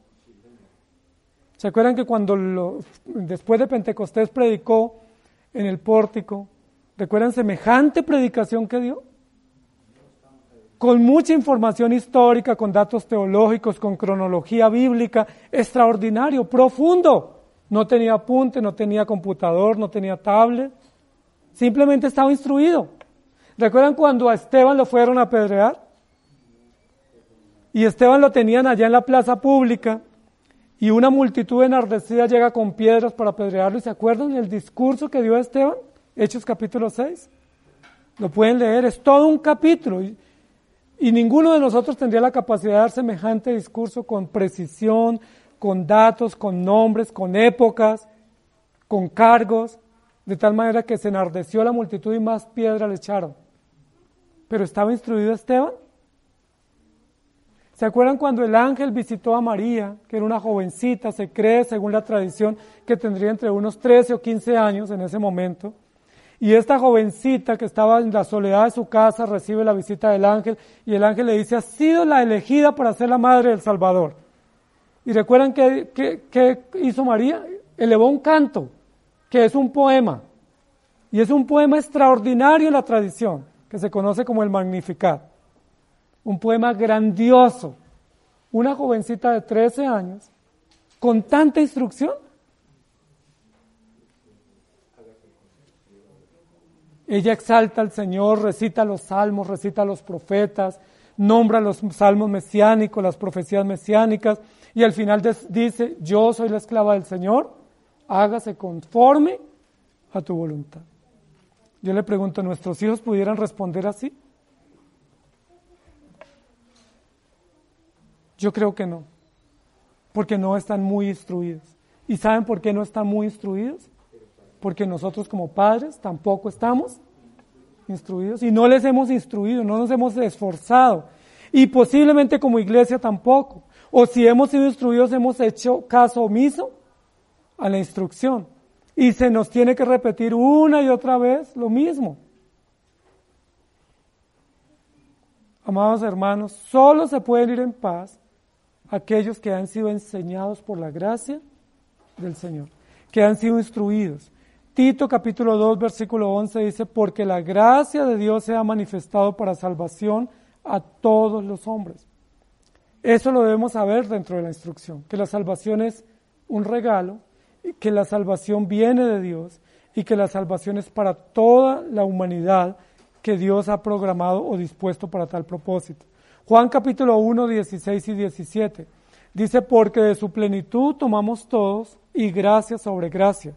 ¿Se acuerdan que cuando después de Pentecostés predicó en el pórtico, recuerdan semejante predicación que dio? con mucha información histórica, con datos teológicos, con cronología bíblica, extraordinario, profundo. No tenía apunte, no tenía computador, no tenía tablet, simplemente estaba instruido. ¿Recuerdan cuando a Esteban lo fueron a apedrear? y Esteban lo tenían allá en la plaza pública y una multitud enardecida llega con piedras para apedrearlo. ¿Y se acuerdan del discurso que dio Esteban? Hechos capítulo 6. Lo pueden leer, es todo un capítulo. Y, y ninguno de nosotros tendría la capacidad de dar semejante discurso con precisión, con datos, con nombres, con épocas, con cargos, de tal manera que se enardeció la multitud y más piedras le echaron. Pero estaba instruido Esteban. ¿Se acuerdan cuando el ángel visitó a María, que era una jovencita, se cree, según la tradición, que tendría entre unos 13 o 15 años en ese momento? Y esta jovencita que estaba en la soledad de su casa recibe la visita del ángel y el ángel le dice, has sido la elegida para ser la madre del Salvador. ¿Y recuerdan qué, qué hizo María? Elevó un canto, que es un poema. Y es un poema extraordinario en la tradición, que se conoce como el Magnificat un poema grandioso. Una jovencita de 13 años, con tanta instrucción. Ella exalta al Señor, recita los salmos, recita los profetas, nombra los salmos mesiánicos, las profecías mesiánicas, y al final dice, yo soy la esclava del Señor, hágase conforme a tu voluntad. Yo le pregunto, ¿nuestros hijos pudieran responder así? Yo creo que no, porque no están muy instruidos. ¿Y saben por qué no están muy instruidos? Porque nosotros como padres tampoco estamos instruidos y no les hemos instruido, no nos hemos esforzado. Y posiblemente como iglesia tampoco. O si hemos sido instruidos, hemos hecho caso omiso a la instrucción. Y se nos tiene que repetir una y otra vez lo mismo. Amados hermanos, solo se puede ir en paz aquellos que han sido enseñados por la gracia del Señor, que han sido instruidos. Tito capítulo 2 versículo 11 dice, porque la gracia de Dios se ha manifestado para salvación a todos los hombres. Eso lo debemos saber dentro de la instrucción, que la salvación es un regalo, que la salvación viene de Dios y que la salvación es para toda la humanidad que Dios ha programado o dispuesto para tal propósito. Juan capítulo 1, 16 y 17. Dice, porque de su plenitud tomamos todos y gracia sobre gracia,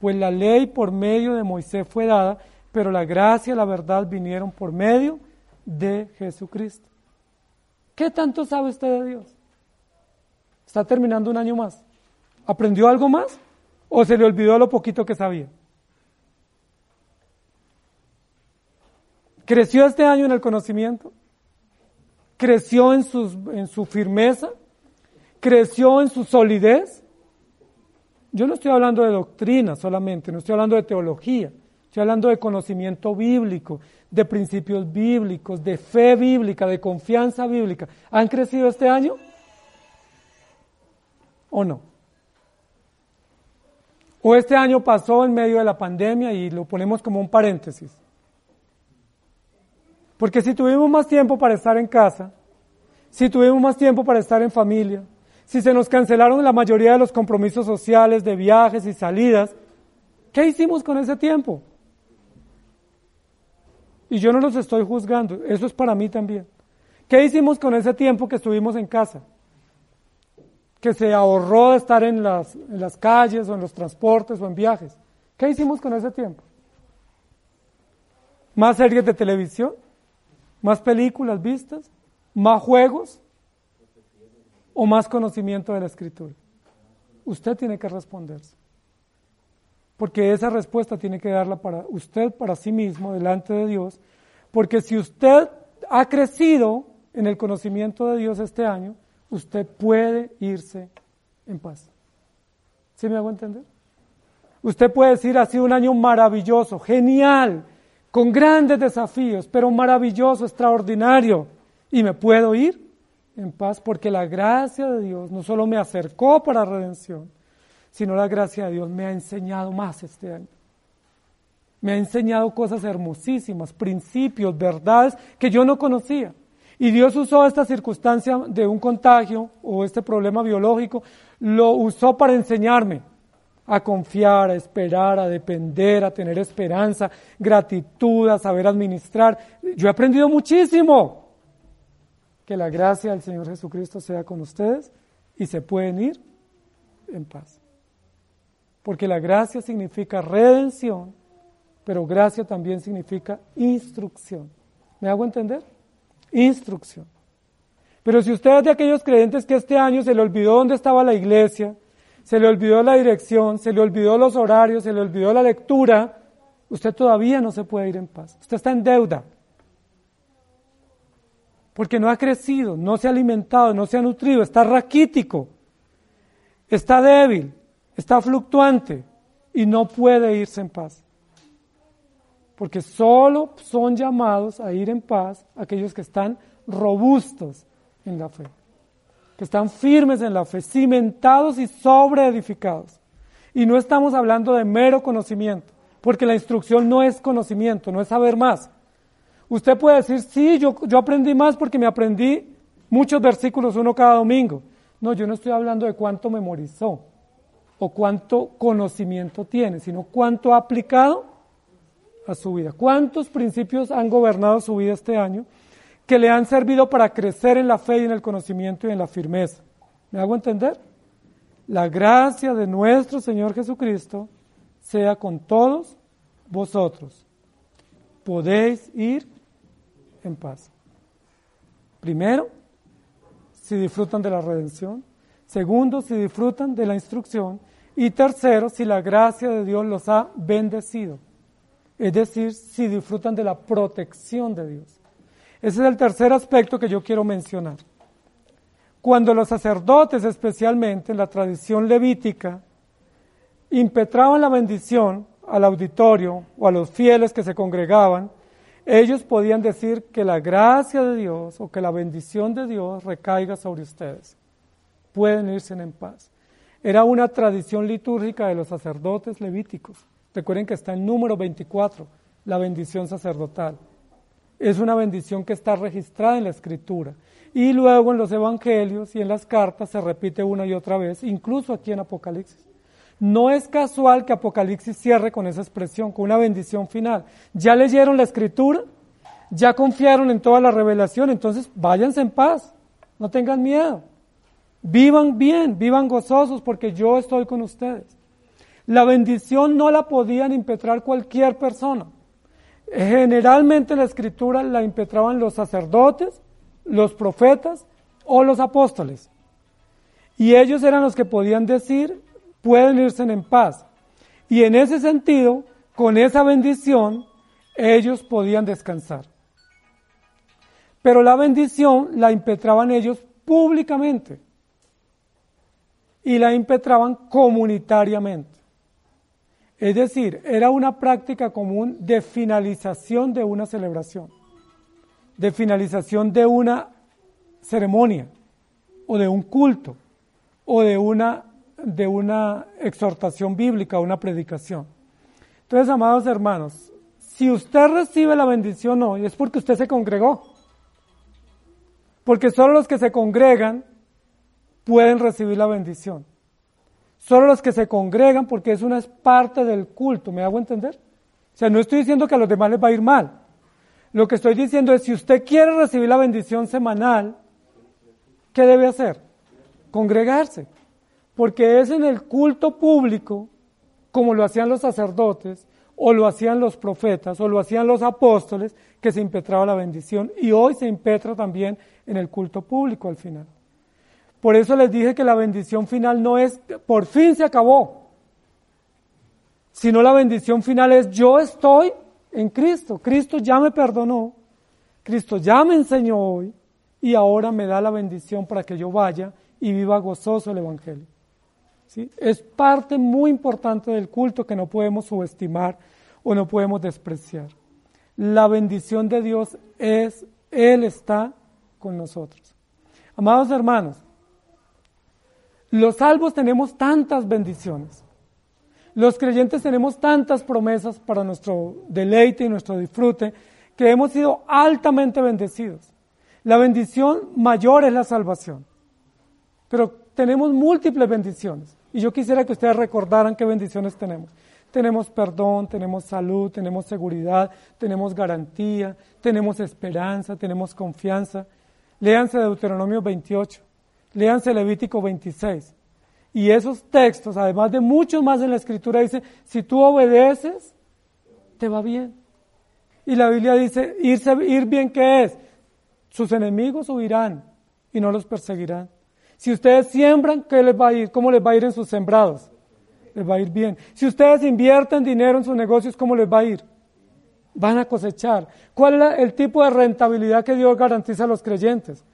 pues la ley por medio de Moisés fue dada, pero la gracia y la verdad vinieron por medio de Jesucristo. ¿Qué tanto sabe usted de Dios? Está terminando un año más. ¿Aprendió algo más? ¿O se le olvidó lo poquito que sabía? ¿Creció este año en el conocimiento? Creció en, en su firmeza, creció en su solidez. Yo no estoy hablando de doctrina solamente, no estoy hablando de teología, estoy hablando de conocimiento bíblico, de principios bíblicos, de fe bíblica, de confianza bíblica. ¿Han crecido este año? ¿O no? ¿O este año pasó en medio de la pandemia y lo ponemos como un paréntesis? Porque si tuvimos más tiempo para estar en casa, si tuvimos más tiempo para estar en familia, si se nos cancelaron la mayoría de los compromisos sociales, de viajes y salidas, ¿qué hicimos con ese tiempo? Y yo no los estoy juzgando, eso es para mí también. ¿Qué hicimos con ese tiempo que estuvimos en casa? Que se ahorró de estar en las, en las calles o en los transportes o en viajes. ¿Qué hicimos con ese tiempo? ¿Más series de televisión? ¿Más películas vistas? ¿Más juegos? ¿O más conocimiento de la escritura? Usted tiene que responderse. Porque esa respuesta tiene que darla para usted, para sí mismo, delante de Dios. Porque si usted ha crecido en el conocimiento de Dios este año, usted puede irse en paz. ¿Sí me hago entender? Usted puede decir, ha sido un año maravilloso, genial, con grandes desafíos, pero maravilloso, extraordinario. Y me puedo ir en paz porque la gracia de Dios no solo me acercó para redención, sino la gracia de Dios me ha enseñado más este año. Me ha enseñado cosas hermosísimas, principios, verdades que yo no conocía. Y Dios usó esta circunstancia de un contagio o este problema biológico, lo usó para enseñarme a confiar, a esperar, a depender, a tener esperanza, gratitud, a saber administrar. Yo he aprendido muchísimo. Que la gracia del Señor Jesucristo sea con ustedes y se pueden ir en paz. Porque la gracia significa redención, pero gracia también significa instrucción. ¿Me hago entender? Instrucción. Pero si usted es de aquellos creyentes que este año se le olvidó dónde estaba la iglesia, se le olvidó la dirección, se le olvidó los horarios, se le olvidó la lectura, usted todavía no se puede ir en paz. Usted está en deuda. Porque no ha crecido, no se ha alimentado, no se ha nutrido, está raquítico, está débil, está fluctuante y no puede irse en paz. Porque solo son llamados a ir en paz aquellos que están robustos, en la fe, que están firmes en la fe, cimentados y sobreedificados. Y no estamos hablando de mero conocimiento, porque la instrucción no es conocimiento, no es saber más. Usted puede decir, sí, yo, yo aprendí más porque me aprendí muchos versículos uno cada domingo. No, yo no estoy hablando de cuánto memorizó o cuánto conocimiento tiene, sino cuánto ha aplicado a su vida. ¿Cuántos principios han gobernado su vida este año? Que le han servido para crecer en la fe y en el conocimiento y en la firmeza. ¿Me hago entender? La gracia de nuestro Señor Jesucristo sea con todos vosotros. Podéis ir en paz. Primero, si disfrutan de la redención. Segundo, si disfrutan de la instrucción. Y tercero, si la gracia de Dios los ha bendecido. Es decir, si disfrutan de la protección de Dios. Ese es el tercer aspecto que yo quiero mencionar. Cuando los sacerdotes, especialmente en la tradición levítica, impetraban la bendición al auditorio o a los fieles que se congregaban, ellos podían decir que la gracia de Dios o que la bendición de Dios recaiga sobre ustedes. Pueden irse en paz. Era una tradición litúrgica de los sacerdotes levíticos. Recuerden que está en número 24, la bendición sacerdotal es una bendición que está registrada en la escritura. Y luego en los evangelios y en las cartas se repite una y otra vez, incluso aquí en Apocalipsis. No es casual que Apocalipsis cierre con esa expresión, con una bendición final. Ya leyeron la escritura, ya confiaron en toda la revelación, entonces váyanse en paz, no tengan miedo. Vivan bien, vivan gozosos porque yo estoy con ustedes. La bendición no la podían impetrar cualquier persona. Generalmente la escritura la impetraban los sacerdotes, los profetas o los apóstoles. Y ellos eran los que podían decir, pueden irse en paz. Y en ese sentido, con esa bendición, ellos podían descansar. Pero la bendición la impetraban ellos públicamente y la impetraban comunitariamente. Es decir, era una práctica común de finalización de una celebración, de finalización de una ceremonia o de un culto o de una, de una exhortación bíblica, una predicación. Entonces, amados hermanos, si usted recibe la bendición hoy es porque usted se congregó. Porque solo los que se congregan pueden recibir la bendición. Solo los que se congregan porque es una parte del culto, ¿me hago entender? O sea, no estoy diciendo que a los demás les va a ir mal. Lo que estoy diciendo es, si usted quiere recibir la bendición semanal, ¿qué debe hacer? Congregarse. Porque es en el culto público, como lo hacían los sacerdotes, o lo hacían los profetas, o lo hacían los apóstoles, que se impetraba la bendición. Y hoy se impetra también en el culto público al final. Por eso les dije que la bendición final no es, por fin se acabó, sino la bendición final es, yo estoy en Cristo, Cristo ya me perdonó, Cristo ya me enseñó hoy y ahora me da la bendición para que yo vaya y viva gozoso el Evangelio. ¿Sí? Es parte muy importante del culto que no podemos subestimar o no podemos despreciar. La bendición de Dios es, Él está con nosotros. Amados hermanos, los salvos tenemos tantas bendiciones. Los creyentes tenemos tantas promesas para nuestro deleite y nuestro disfrute que hemos sido altamente bendecidos. La bendición mayor es la salvación. Pero tenemos múltiples bendiciones. Y yo quisiera que ustedes recordaran qué bendiciones tenemos. Tenemos perdón, tenemos salud, tenemos seguridad, tenemos garantía, tenemos esperanza, tenemos confianza. Léanse Deuteronomio 28, léanse Levítico 26. Y esos textos, además de muchos más en la escritura, dice, si tú obedeces, te va bien. Y la Biblia dice, irse, ir bien, ¿qué es? Sus enemigos huirán y no los perseguirán. Si ustedes siembran, ¿qué les va a ir? ¿Cómo les va a ir en sus sembrados? Les va a ir bien. Si ustedes invierten dinero en sus negocios, ¿cómo les va a ir? Van a cosechar. ¿Cuál es el tipo de rentabilidad que Dios garantiza a los creyentes?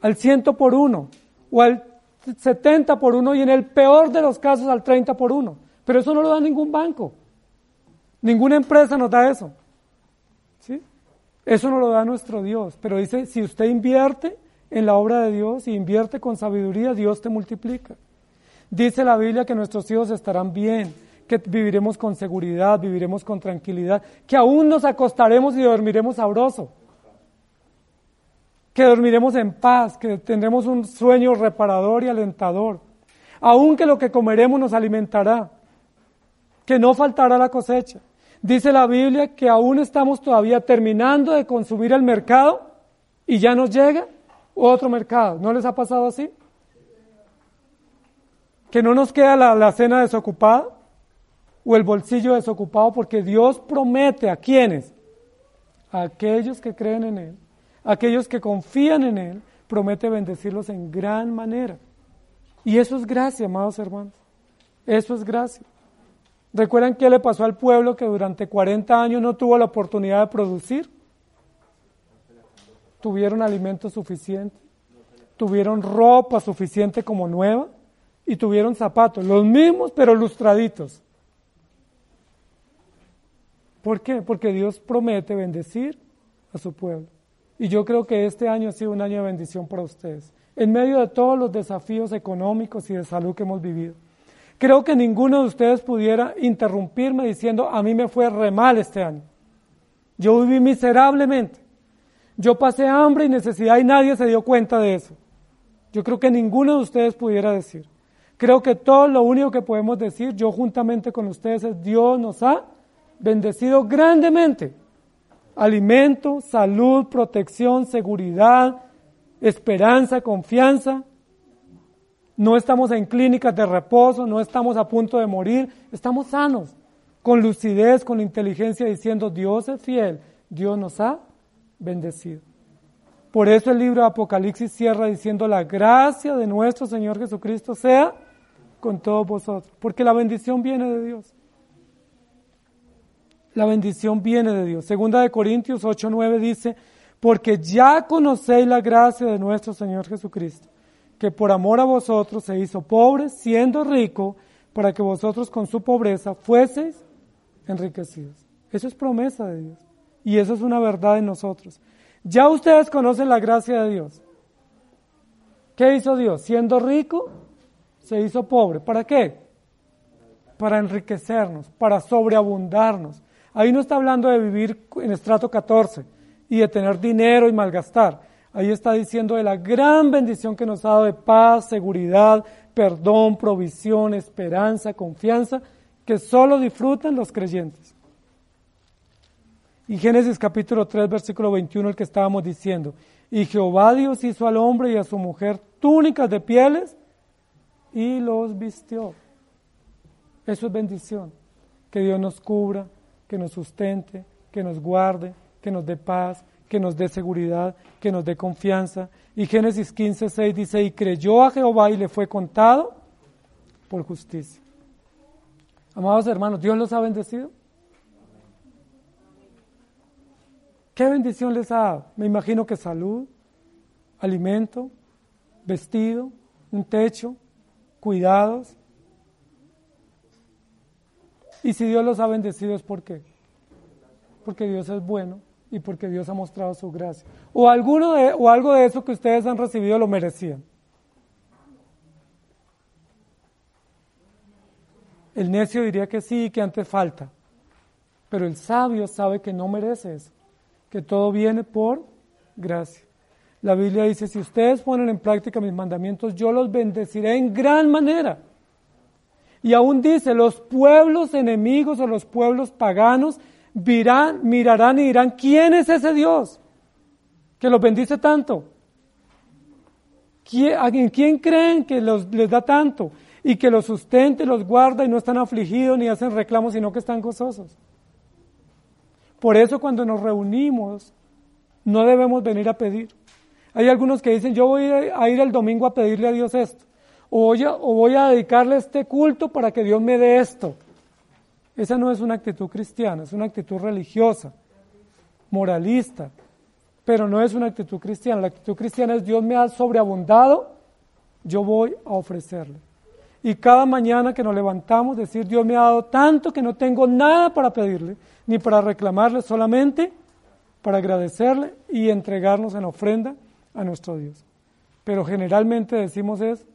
Al ciento por uno o al 70 por uno y en el peor de los casos al 30 por uno. Pero eso no lo da ningún banco. Ninguna empresa nos da eso. ¿Sí? Eso no lo da nuestro Dios. Pero dice, si usted invierte en la obra de Dios y invierte con sabiduría, Dios te multiplica. Dice la Biblia que nuestros hijos estarán bien, que viviremos con seguridad, viviremos con tranquilidad, que aún nos acostaremos y dormiremos sabroso, que dormiremos en paz, que tendremos un sueño reparador y alentador, aún que lo que comeremos nos alimentará, que no faltará la cosecha. Dice la Biblia que aún estamos todavía terminando de consumir el mercado y ya nos llega otro mercado. ¿No les ha pasado así? Que no nos queda la, la cena desocupada o el bolsillo desocupado porque Dios promete a quienes, a aquellos que creen en Él, aquellos que confían en Él, promete bendecirlos en gran manera. Y eso es gracia, amados hermanos. Eso es gracia. ¿Recuerdan qué le pasó al pueblo que durante 40 años no tuvo la oportunidad de producir? tuvieron alimento suficiente, tuvieron ropa suficiente como nueva y tuvieron zapatos, los mismos pero lustraditos. ¿Por qué? Porque Dios promete bendecir a su pueblo. Y yo creo que este año ha sido un año de bendición para ustedes, en medio de todos los desafíos económicos y de salud que hemos vivido. Creo que ninguno de ustedes pudiera interrumpirme diciendo, a mí me fue re mal este año. Yo viví miserablemente. Yo pasé hambre y necesidad y nadie se dio cuenta de eso. Yo creo que ninguno de ustedes pudiera decir. Creo que todo lo único que podemos decir, yo juntamente con ustedes, es Dios nos ha bendecido grandemente. Alimento, salud, protección, seguridad, esperanza, confianza. No estamos en clínicas de reposo, no estamos a punto de morir, estamos sanos, con lucidez, con inteligencia, diciendo Dios es fiel, Dios nos ha bendecido. Por eso el libro de Apocalipsis cierra diciendo la gracia de nuestro Señor Jesucristo sea con todos vosotros, porque la bendición viene de Dios. La bendición viene de Dios. Segunda de Corintios 8:9 dice, porque ya conocéis la gracia de nuestro Señor Jesucristo, que por amor a vosotros se hizo pobre, siendo rico, para que vosotros con su pobreza fueseis enriquecidos. Eso es promesa de Dios. Y eso es una verdad en nosotros. Ya ustedes conocen la gracia de Dios. ¿Qué hizo Dios? Siendo rico, se hizo pobre. ¿Para qué? Para enriquecernos, para sobreabundarnos. Ahí no está hablando de vivir en estrato 14 y de tener dinero y malgastar. Ahí está diciendo de la gran bendición que nos ha dado de paz, seguridad, perdón, provisión, esperanza, confianza, que solo disfrutan los creyentes. Y Génesis capítulo 3, versículo 21, el que estábamos diciendo. Y Jehová Dios hizo al hombre y a su mujer túnicas de pieles y los vistió. Eso es bendición. Que Dios nos cubra, que nos sustente, que nos guarde, que nos dé paz, que nos dé seguridad, que nos dé confianza. Y Génesis 15, 6 dice, y creyó a Jehová y le fue contado por justicia. Amados hermanos, ¿Dios los ha bendecido? ¿Qué bendición les ha dado? Me imagino que salud, alimento, vestido, un techo, cuidados. Y si Dios los ha bendecido es por qué? Porque Dios es bueno y porque Dios ha mostrado su gracia. O, alguno de, o algo de eso que ustedes han recibido lo merecían. El necio diría que sí, que antes falta. Pero el sabio sabe que no merece eso que todo viene por gracia. La Biblia dice, si ustedes ponen en práctica mis mandamientos, yo los bendeciré en gran manera. Y aún dice, los pueblos enemigos o los pueblos paganos mirarán y dirán, ¿quién es ese Dios que los bendice tanto? ¿En quién creen que les da tanto? Y que los sustente, los guarda y no están afligidos ni hacen reclamos, sino que están gozosos. Por eso cuando nos reunimos, no debemos venir a pedir. Hay algunos que dicen, yo voy a ir el domingo a pedirle a Dios esto, o voy a, o voy a dedicarle este culto para que Dios me dé esto. Esa no es una actitud cristiana, es una actitud religiosa, moralista, pero no es una actitud cristiana. La actitud cristiana es Dios me ha sobreabundado, yo voy a ofrecerle. Y cada mañana que nos levantamos, decir, Dios me ha dado tanto que no tengo nada para pedirle, ni para reclamarle, solamente para agradecerle y entregarnos en ofrenda a nuestro Dios. Pero generalmente decimos es,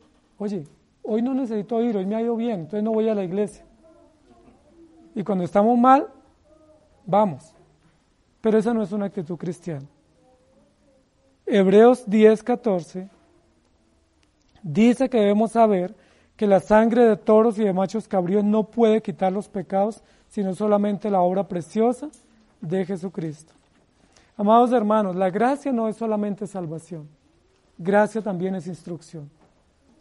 oye, hoy no necesito ir, hoy me ha ido bien, entonces no voy a la iglesia. Y cuando estamos mal, vamos. Pero esa no es una actitud cristiana. Hebreos 10, 14 dice que debemos saber que la sangre de toros y de machos cabríos no puede quitar los pecados, sino solamente la obra preciosa de Jesucristo. Amados hermanos, la gracia no es solamente salvación, gracia también es instrucción.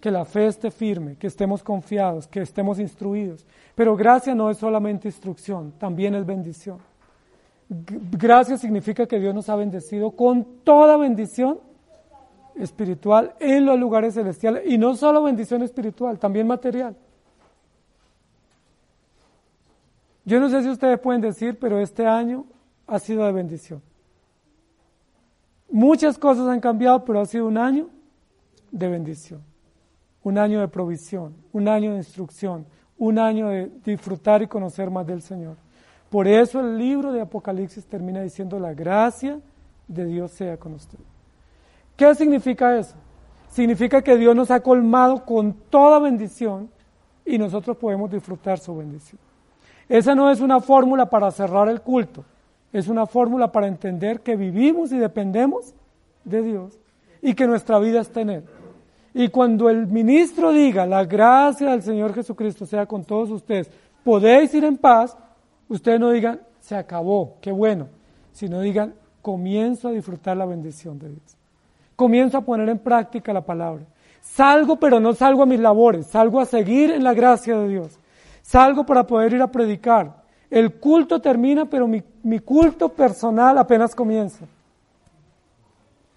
Que la fe esté firme, que estemos confiados, que estemos instruidos. Pero gracia no es solamente instrucción, también es bendición. Gracia significa que Dios nos ha bendecido con toda bendición espiritual en los lugares celestiales y no solo bendición espiritual, también material. Yo no sé si ustedes pueden decir, pero este año ha sido de bendición. Muchas cosas han cambiado, pero ha sido un año de bendición, un año de provisión, un año de instrucción, un año de disfrutar y conocer más del Señor. Por eso el libro de Apocalipsis termina diciendo la gracia de Dios sea con usted. ¿Qué significa eso? Significa que Dios nos ha colmado con toda bendición y nosotros podemos disfrutar su bendición. Esa no es una fórmula para cerrar el culto, es una fórmula para entender que vivimos y dependemos de Dios y que nuestra vida está en Él. Y cuando el ministro diga, la gracia del Señor Jesucristo sea con todos ustedes, podéis ir en paz, Ustedes no digan, se acabó, qué bueno, sino digan, comienzo a disfrutar la bendición de Dios. Comienzo a poner en práctica la palabra. Salgo, pero no salgo a mis labores, salgo a seguir en la gracia de Dios. Salgo para poder ir a predicar. El culto termina, pero mi, mi culto personal apenas comienza.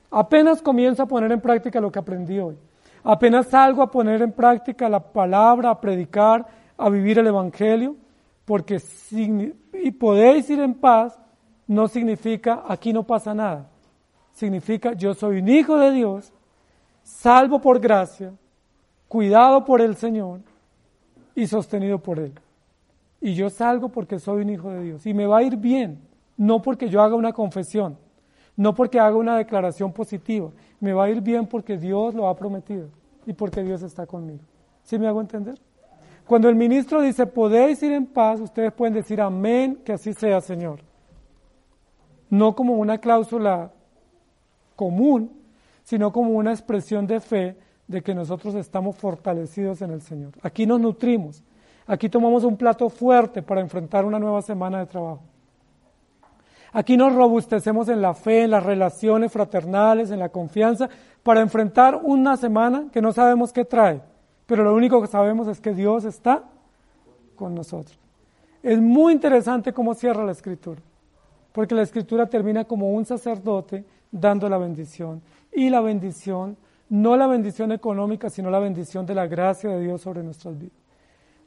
Apenas comienzo a poner en práctica lo que aprendí hoy. Apenas salgo a poner en práctica la palabra, a predicar, a vivir el Evangelio porque y podéis ir en paz no significa aquí no pasa nada. Significa yo soy un hijo de Dios, salvo por gracia, cuidado por el Señor y sostenido por Él. Y yo salgo porque soy un hijo de Dios. Y me va a ir bien, no porque yo haga una confesión, no porque haga una declaración positiva. Me va a ir bien porque Dios lo ha prometido y porque Dios está conmigo. ¿Sí me hago entender? Cuando el ministro dice, podéis ir en paz, ustedes pueden decir, amén, que así sea, Señor. No como una cláusula común, sino como una expresión de fe de que nosotros estamos fortalecidos en el Señor. Aquí nos nutrimos, aquí tomamos un plato fuerte para enfrentar una nueva semana de trabajo. Aquí nos robustecemos en la fe, en las relaciones fraternales, en la confianza, para enfrentar una semana que no sabemos qué trae pero lo único que sabemos es que Dios está con nosotros. Es muy interesante cómo cierra la escritura, porque la escritura termina como un sacerdote dando la bendición. Y la bendición, no la bendición económica, sino la bendición de la gracia de Dios sobre nuestras vidas.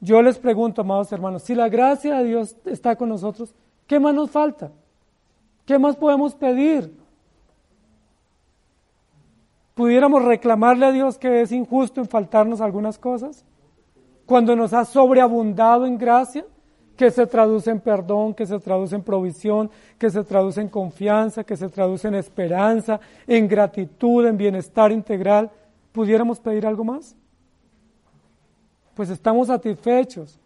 Yo les pregunto, amados hermanos, si la gracia de Dios está con nosotros, ¿qué más nos falta? ¿Qué más podemos pedir? pudiéramos reclamarle a Dios que es injusto en faltarnos algunas cosas, cuando nos ha sobreabundado en gracia, que se traduce en perdón, que se traduce en provisión, que se traduce en confianza, que se traduce en esperanza, en gratitud, en bienestar integral, ¿pudiéramos pedir algo más? Pues estamos satisfechos.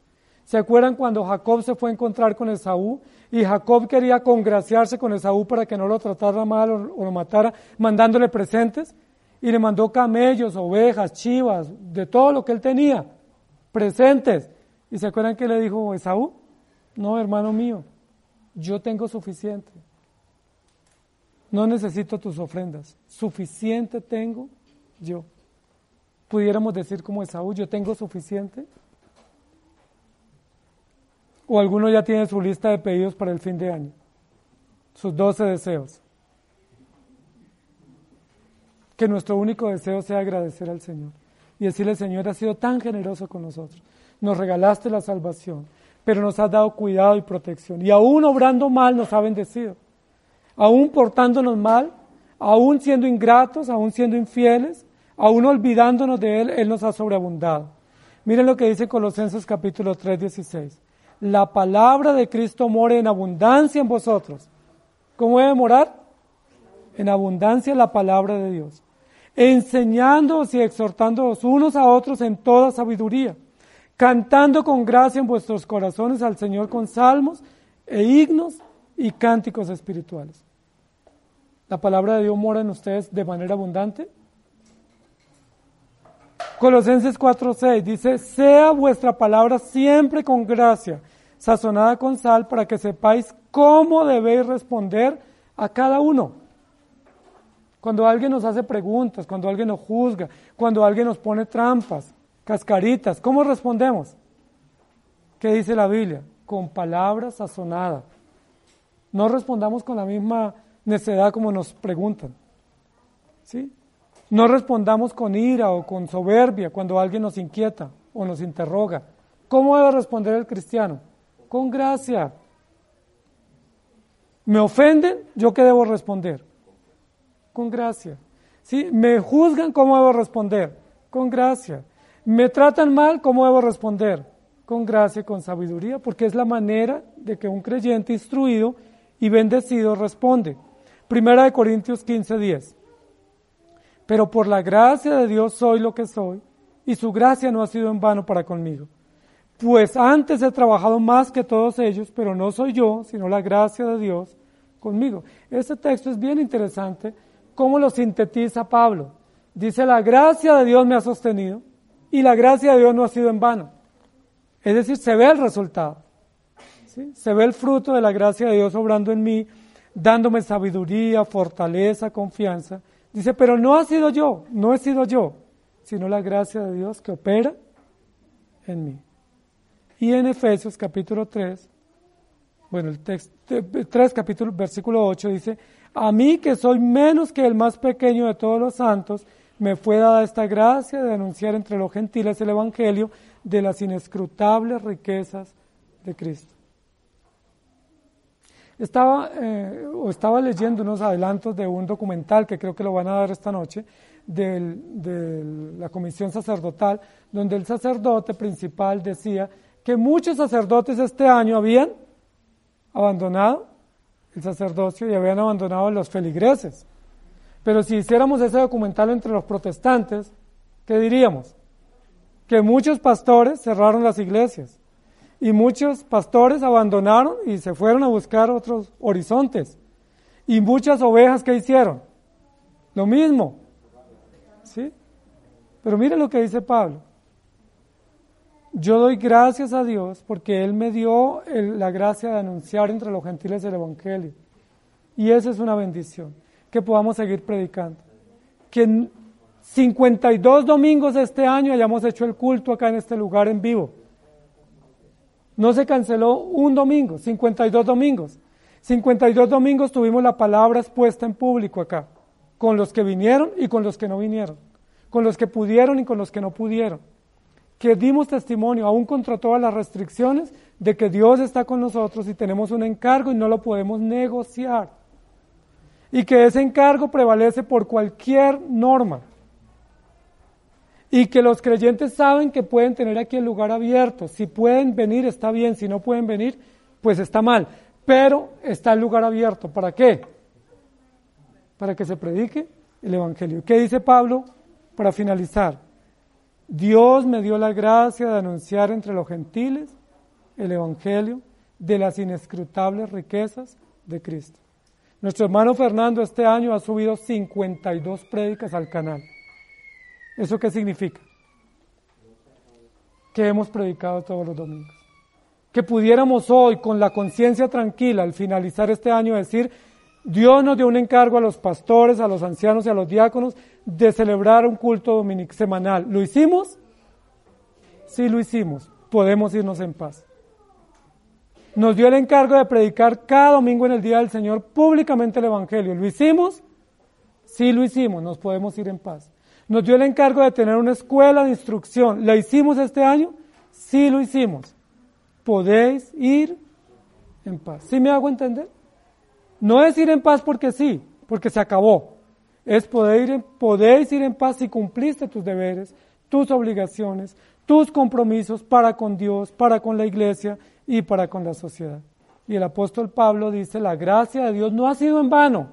¿Se acuerdan cuando Jacob se fue a encontrar con Esaú y Jacob quería congraciarse con Esaú para que no lo tratara mal o lo matara, mandándole presentes? y le mandó camellos, ovejas, chivas, de todo lo que él tenía, presentes. ¿Y se acuerdan que le dijo Esaú? No, hermano mío, yo tengo suficiente. No necesito tus ofrendas, suficiente tengo yo. pudiéramos decir como Esaú, yo tengo suficiente? ¿O alguno ya tiene su lista de pedidos para el fin de año? Sus doce deseos. Que nuestro único deseo sea agradecer al Señor y decirle, Señor, has sido tan generoso con nosotros. Nos regalaste la salvación, pero nos has dado cuidado y protección. Y aún obrando mal nos ha bendecido. Aún portándonos mal, aún siendo ingratos, aún siendo infieles, aún olvidándonos de Él, Él nos ha sobreabundado. Miren lo que dice Colosenses capítulo 3, 16. La palabra de Cristo more en abundancia en vosotros. ¿Cómo debe morar? En abundancia la palabra de Dios. Enseñándoos y exhortándoos unos a otros en toda sabiduría, cantando con gracia en vuestros corazones al Señor con salmos e himnos y cánticos espirituales. ¿La palabra de Dios mora en ustedes de manera abundante? Colosenses 4:6 dice, sea vuestra palabra siempre con gracia, sazonada con sal, para que sepáis cómo debéis responder a cada uno. Cuando alguien nos hace preguntas, cuando alguien nos juzga, cuando alguien nos pone trampas, cascaritas, ¿cómo respondemos? ¿Qué dice la Biblia? Con palabras sazonadas. No respondamos con la misma necedad como nos preguntan. ¿Sí? No respondamos con ira o con soberbia cuando alguien nos inquieta o nos interroga. ¿Cómo debe responder el cristiano? Con gracia. ¿Me ofenden? ¿Yo qué debo responder? Con gracia. ¿Sí? ¿Me juzgan? ¿Cómo debo responder? Con gracia. ¿Me tratan mal? ¿Cómo debo responder? Con gracia y con sabiduría, porque es la manera de que un creyente instruido y bendecido responde. Primera de Corintios 15, 10 pero por la gracia de Dios soy lo que soy, y su gracia no ha sido en vano para conmigo. Pues antes he trabajado más que todos ellos, pero no soy yo, sino la gracia de Dios conmigo. Este texto es bien interesante, cómo lo sintetiza Pablo. Dice, la gracia de Dios me ha sostenido y la gracia de Dios no ha sido en vano. Es decir, se ve el resultado. Se ve el fruto de la gracia de Dios obrando en mí, dándome sabiduría, fortaleza, confianza Dice, pero no ha sido yo, no he sido yo, sino la gracia de Dios que opera en mí. Y en Efesios capítulo 3, bueno, el texto, 3 capítulo, versículo 8 dice, a mí que soy menos que el más pequeño de todos los santos, me fue dada esta gracia de anunciar entre los gentiles el Evangelio de las inescrutables riquezas de Cristo. Estaba, eh, o estaba leyendo unos adelantos de un documental que creo que lo van a dar esta noche, de la comisión sacerdotal, donde el sacerdote principal decía que muchos sacerdotes este año habían abandonado el sacerdocio y habían abandonado los feligreses. Pero si hiciéramos ese documental entre los protestantes, ¿qué diríamos? Que muchos pastores cerraron las iglesias, y muchos pastores abandonaron y se fueron a buscar otros horizontes. Y muchas ovejas que hicieron. Lo mismo. ¿Sí? Pero mire lo que dice Pablo. Yo doy gracias a Dios porque Él me dio la gracia de anunciar entre los gentiles el Evangelio. Y esa es una bendición, que podamos seguir predicando. Que en 52 domingos este año hayamos hecho el culto acá en este lugar en vivo. No se canceló un domingo, 52 domingos. 52 domingos tuvimos la palabra expuesta en público acá, con los que vinieron y con los que no vinieron, con los que pudieron y con los que no pudieron. Que dimos testimonio, aún contra todas las restricciones, de que Dios está con nosotros y tenemos un encargo y no lo podemos negociar. Y que ese encargo prevalece por cualquier norma y que los creyentes saben que pueden tener aquí el lugar abierto. Si pueden venir, está bien. Si no pueden venir, pues está mal. Pero está el lugar abierto. ¿Para qué? Para que se predique el Evangelio. ¿Qué dice Pablo para finalizar? Dios me dio la gracia de anunciar entre los gentiles el Evangelio de las inescrutables riquezas de Cristo. Nuestro hermano Fernando este año ha subido 52 prédicas al canal. ¿Eso qué significa? Que hemos predicado todos los domingos. Que pudiéramos hoy, con la conciencia tranquila, al finalizar este año, decir, Dios nos dio un encargo a los pastores, a los ancianos y a los diáconos de celebrar un culto dominic semanal. ¿Lo hicimos? Sí, lo hicimos. Podemos irnos en paz. Nos dio el encargo de predicar cada domingo en el Día del Señor públicamente el Evangelio. ¿Lo hicimos? Sí, lo hicimos. Nos podemos ir en paz. Nos dio el encargo de tener una escuela de instrucción. ¿La hicimos este año? Sí, lo hicimos. Podéis ir en paz. ¿Sí me hago entender? No es ir en paz porque sí, porque se acabó. Es poder ir en, podéis ir en paz si cumpliste tus deberes, tus obligaciones, tus compromisos para con Dios, para con la iglesia y para con la sociedad. Y el apóstol Pablo dice, la gracia de Dios no ha sido en vano.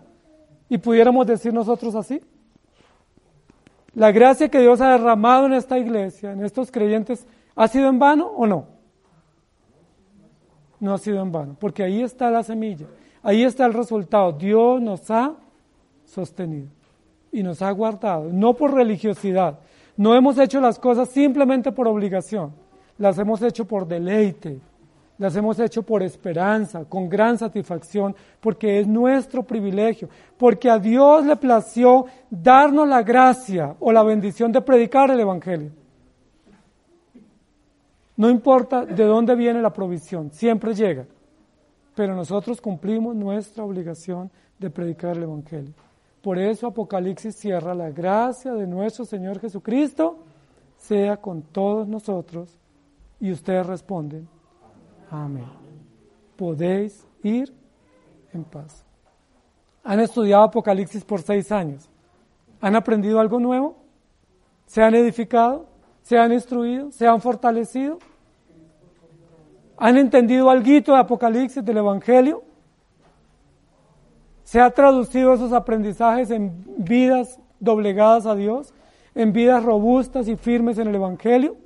Y pudiéramos decir nosotros así. La gracia que Dios ha derramado en esta iglesia, en estos creyentes, ¿ha sido en vano o no? No ha sido en vano, porque ahí está la semilla. Ahí está el resultado. Dios nos ha sostenido y nos ha guardado, no por religiosidad. No hemos hecho las cosas simplemente por obligación, las hemos hecho por deleite, las hemos hecho por esperanza, con gran satisfacción, porque es nuestro privilegio, porque a Dios le plació darnos la gracia o la bendición de predicar el Evangelio. No importa de dónde viene la provisión, siempre llega pero nosotros cumplimos nuestra obligación de predicar el Evangelio. Por eso Apocalipsis cierra la gracia de nuestro Señor Jesucristo sea con todos nosotros y ustedes responden, amén. Podéis ir en paz. ¿Han estudiado Apocalipsis por seis años? ¿Han aprendido algo nuevo? ¿Se han edificado? ¿Se han instruido? ¿Se han fortalecido? ¿Han entendido algo de Apocalipsis, del Evangelio? ¿Se ha traducido esos aprendizajes en vidas doblegadas a Dios? ¿En vidas robustas y firmes en el Evangelio?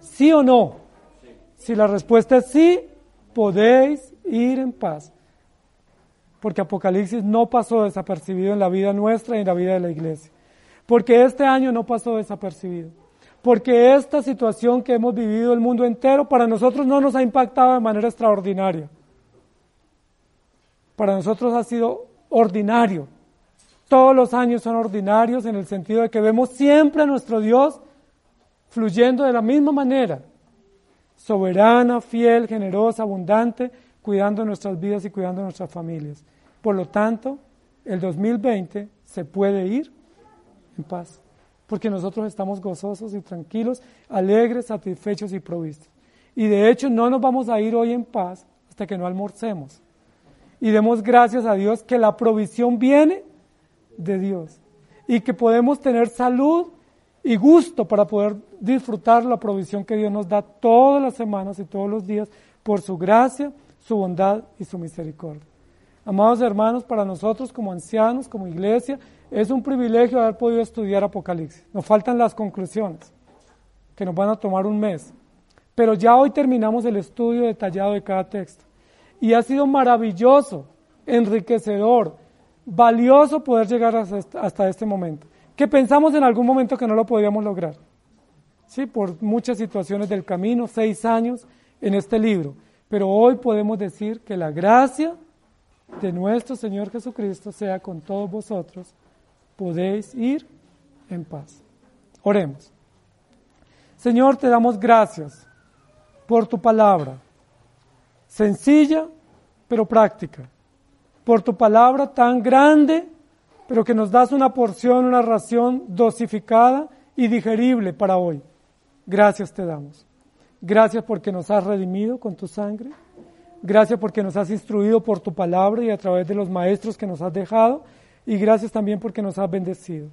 ¿Sí o no? Si la respuesta es sí, podéis ir en paz. Porque Apocalipsis no pasó desapercibido en la vida nuestra y en la vida de la iglesia. Porque este año no pasó desapercibido porque esta situación que hemos vivido el mundo entero para nosotros no nos ha impactado de manera extraordinaria. Para nosotros ha sido ordinario. Todos los años son ordinarios en el sentido de que vemos siempre a nuestro Dios fluyendo de la misma manera, soberana, fiel, generosa, abundante, cuidando nuestras vidas y cuidando nuestras familias. Por lo tanto, el 2020 se puede ir en paz porque nosotros estamos gozosos y tranquilos, alegres, satisfechos y provistos. Y de hecho no nos vamos a ir hoy en paz hasta que no almorcemos. Y demos gracias a Dios que la provisión viene de Dios y que podemos tener salud y gusto para poder disfrutar la provisión que Dios nos da todas las semanas y todos los días por su gracia, su bondad y su misericordia. Amados hermanos, para nosotros como ancianos, como iglesia, es un privilegio haber podido estudiar Apocalipsis. Nos faltan las conclusiones, que nos van a tomar un mes. Pero ya hoy terminamos el estudio detallado de cada texto. Y ha sido maravilloso, enriquecedor, valioso poder llegar hasta este momento. Que pensamos en algún momento que no lo podíamos lograr. Sí, por muchas situaciones del camino, seis años en este libro. Pero hoy podemos decir que la gracia de nuestro Señor Jesucristo sea con todos vosotros podéis ir en paz. Oremos. Señor, te damos gracias por tu palabra, sencilla pero práctica, por tu palabra tan grande, pero que nos das una porción, una ración dosificada y digerible para hoy. Gracias te damos. Gracias porque nos has redimido con tu sangre. Gracias porque nos has instruido por tu palabra y a través de los maestros que nos has dejado y gracias también porque nos has bendecido.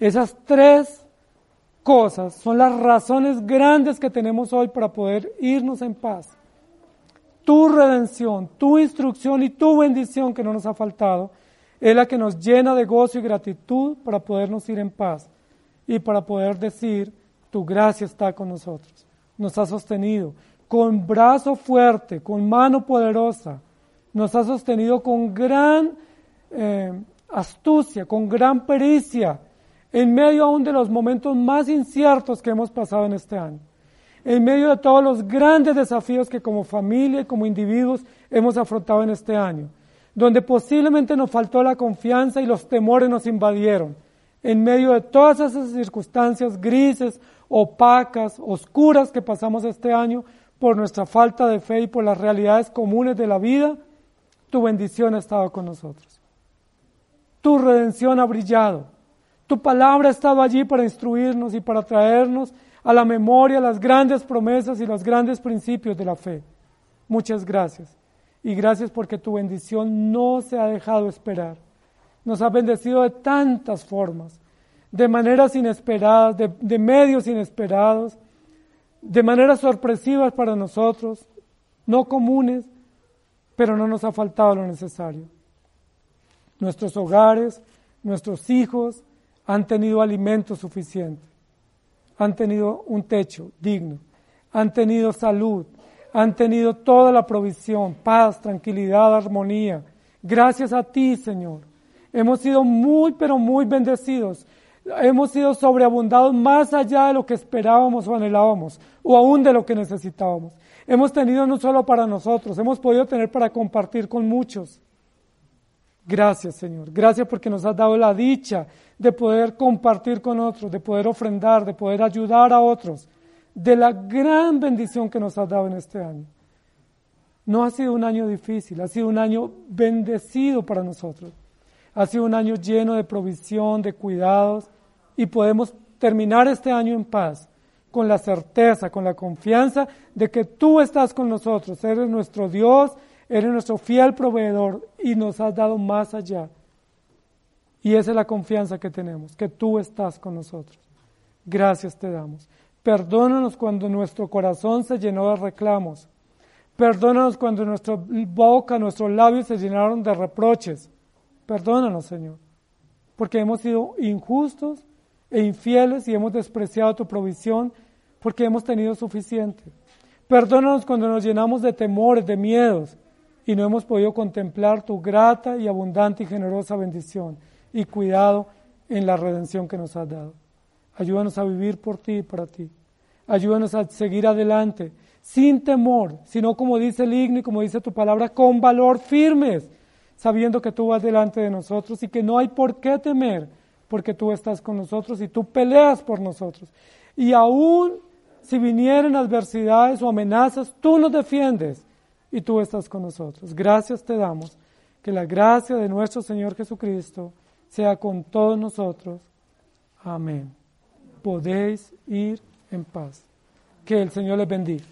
Esas tres cosas son las razones grandes que tenemos hoy para poder irnos en paz. Tu redención, tu instrucción y tu bendición que no nos ha faltado es la que nos llena de gozo y gratitud para podernos ir en paz y para poder decir, tu gracia está con nosotros. Nos ha sostenido con brazo fuerte, con mano poderosa. Nos ha sostenido con gran eh, astucia, con gran pericia, en medio aún de los momentos más inciertos que hemos pasado en este año, en medio de todos los grandes desafíos que como familia y como individuos hemos afrontado en este año. donde posiblemente nos faltó la confianza y los temores nos invadieron. En medio de todas esas circunstancias grises, opacas, oscuras que pasamos este año por nuestra falta de fe y por las realidades comunes de la vida, tu bendición ha estado con nosotros. Tu redención ha brillado. Tu palabra ha estado allí para instruirnos y para traernos a la memoria las grandes promesas y los grandes principios de la fe. Muchas gracias. Y gracias porque tu bendición no se ha dejado esperar. Nos ha bendecido de tantas formas, de maneras inesperadas, de, medios inesperados, de maneras sorpresivas para nosotros, no comunes, pero no nos ha faltado lo necesario. Nuestros hogares, nuestros hijos han tenido alimento suficiente, han tenido un techo digno, han tenido salud, han tenido toda la provisión, paz, tranquilidad, armonía. Gracias a ti, Señor. Hemos sido muy, pero muy bendecidos. Hemos sido sobreabundados más allá de lo que esperábamos o anhelábamos, o aún de lo que necesitábamos. Hemos tenido no solo para nosotros, hemos podido tener para compartir con muchos. Gracias, Señor. Gracias porque nos has dado la dicha de poder compartir con otros, de poder ofrendar, de poder ayudar a otros de la gran bendición que nos has dado en este año. No ha sido un año difícil, ha sido un año bendecido para nosotros. Ha sido un año lleno de provisión, de cuidados y podemos terminar este año en paz, con la certeza, con la confianza de que tú estás con nosotros, eres nuestro Dios, eres nuestro fiel proveedor y nos has dado más allá. Y esa es la confianza que tenemos, que tú estás con nosotros. Gracias te damos. Perdónanos cuando nuestro corazón se llenó de reclamos. Perdónanos cuando nuestra boca, nuestros labios se llenaron de reproches. Perdónanos, Señor, porque hemos sido injustos e infieles y hemos despreciado tu provisión porque hemos tenido suficiente. Perdónanos cuando nos llenamos de temores, de miedos y no hemos podido contemplar tu grata y abundante y generosa bendición y cuidado en la redención que nos has dado. Ayúdanos a vivir por ti y para ti. Ayúdanos a seguir adelante, sin temor, sino como dice el himno y como dice tu palabra, con valor firmes, sabiendo que tú vas delante de nosotros y que no hay por qué temer, porque tú estás con nosotros y tú peleas por nosotros. Y aún si vinieran adversidades o amenazas, tú nos defiendes y tú estás con nosotros. Gracias te damos. Que la gracia de nuestro Señor Jesucristo sea con todos nosotros. Amén podéis ir en paz. Que el Señor les bendiga.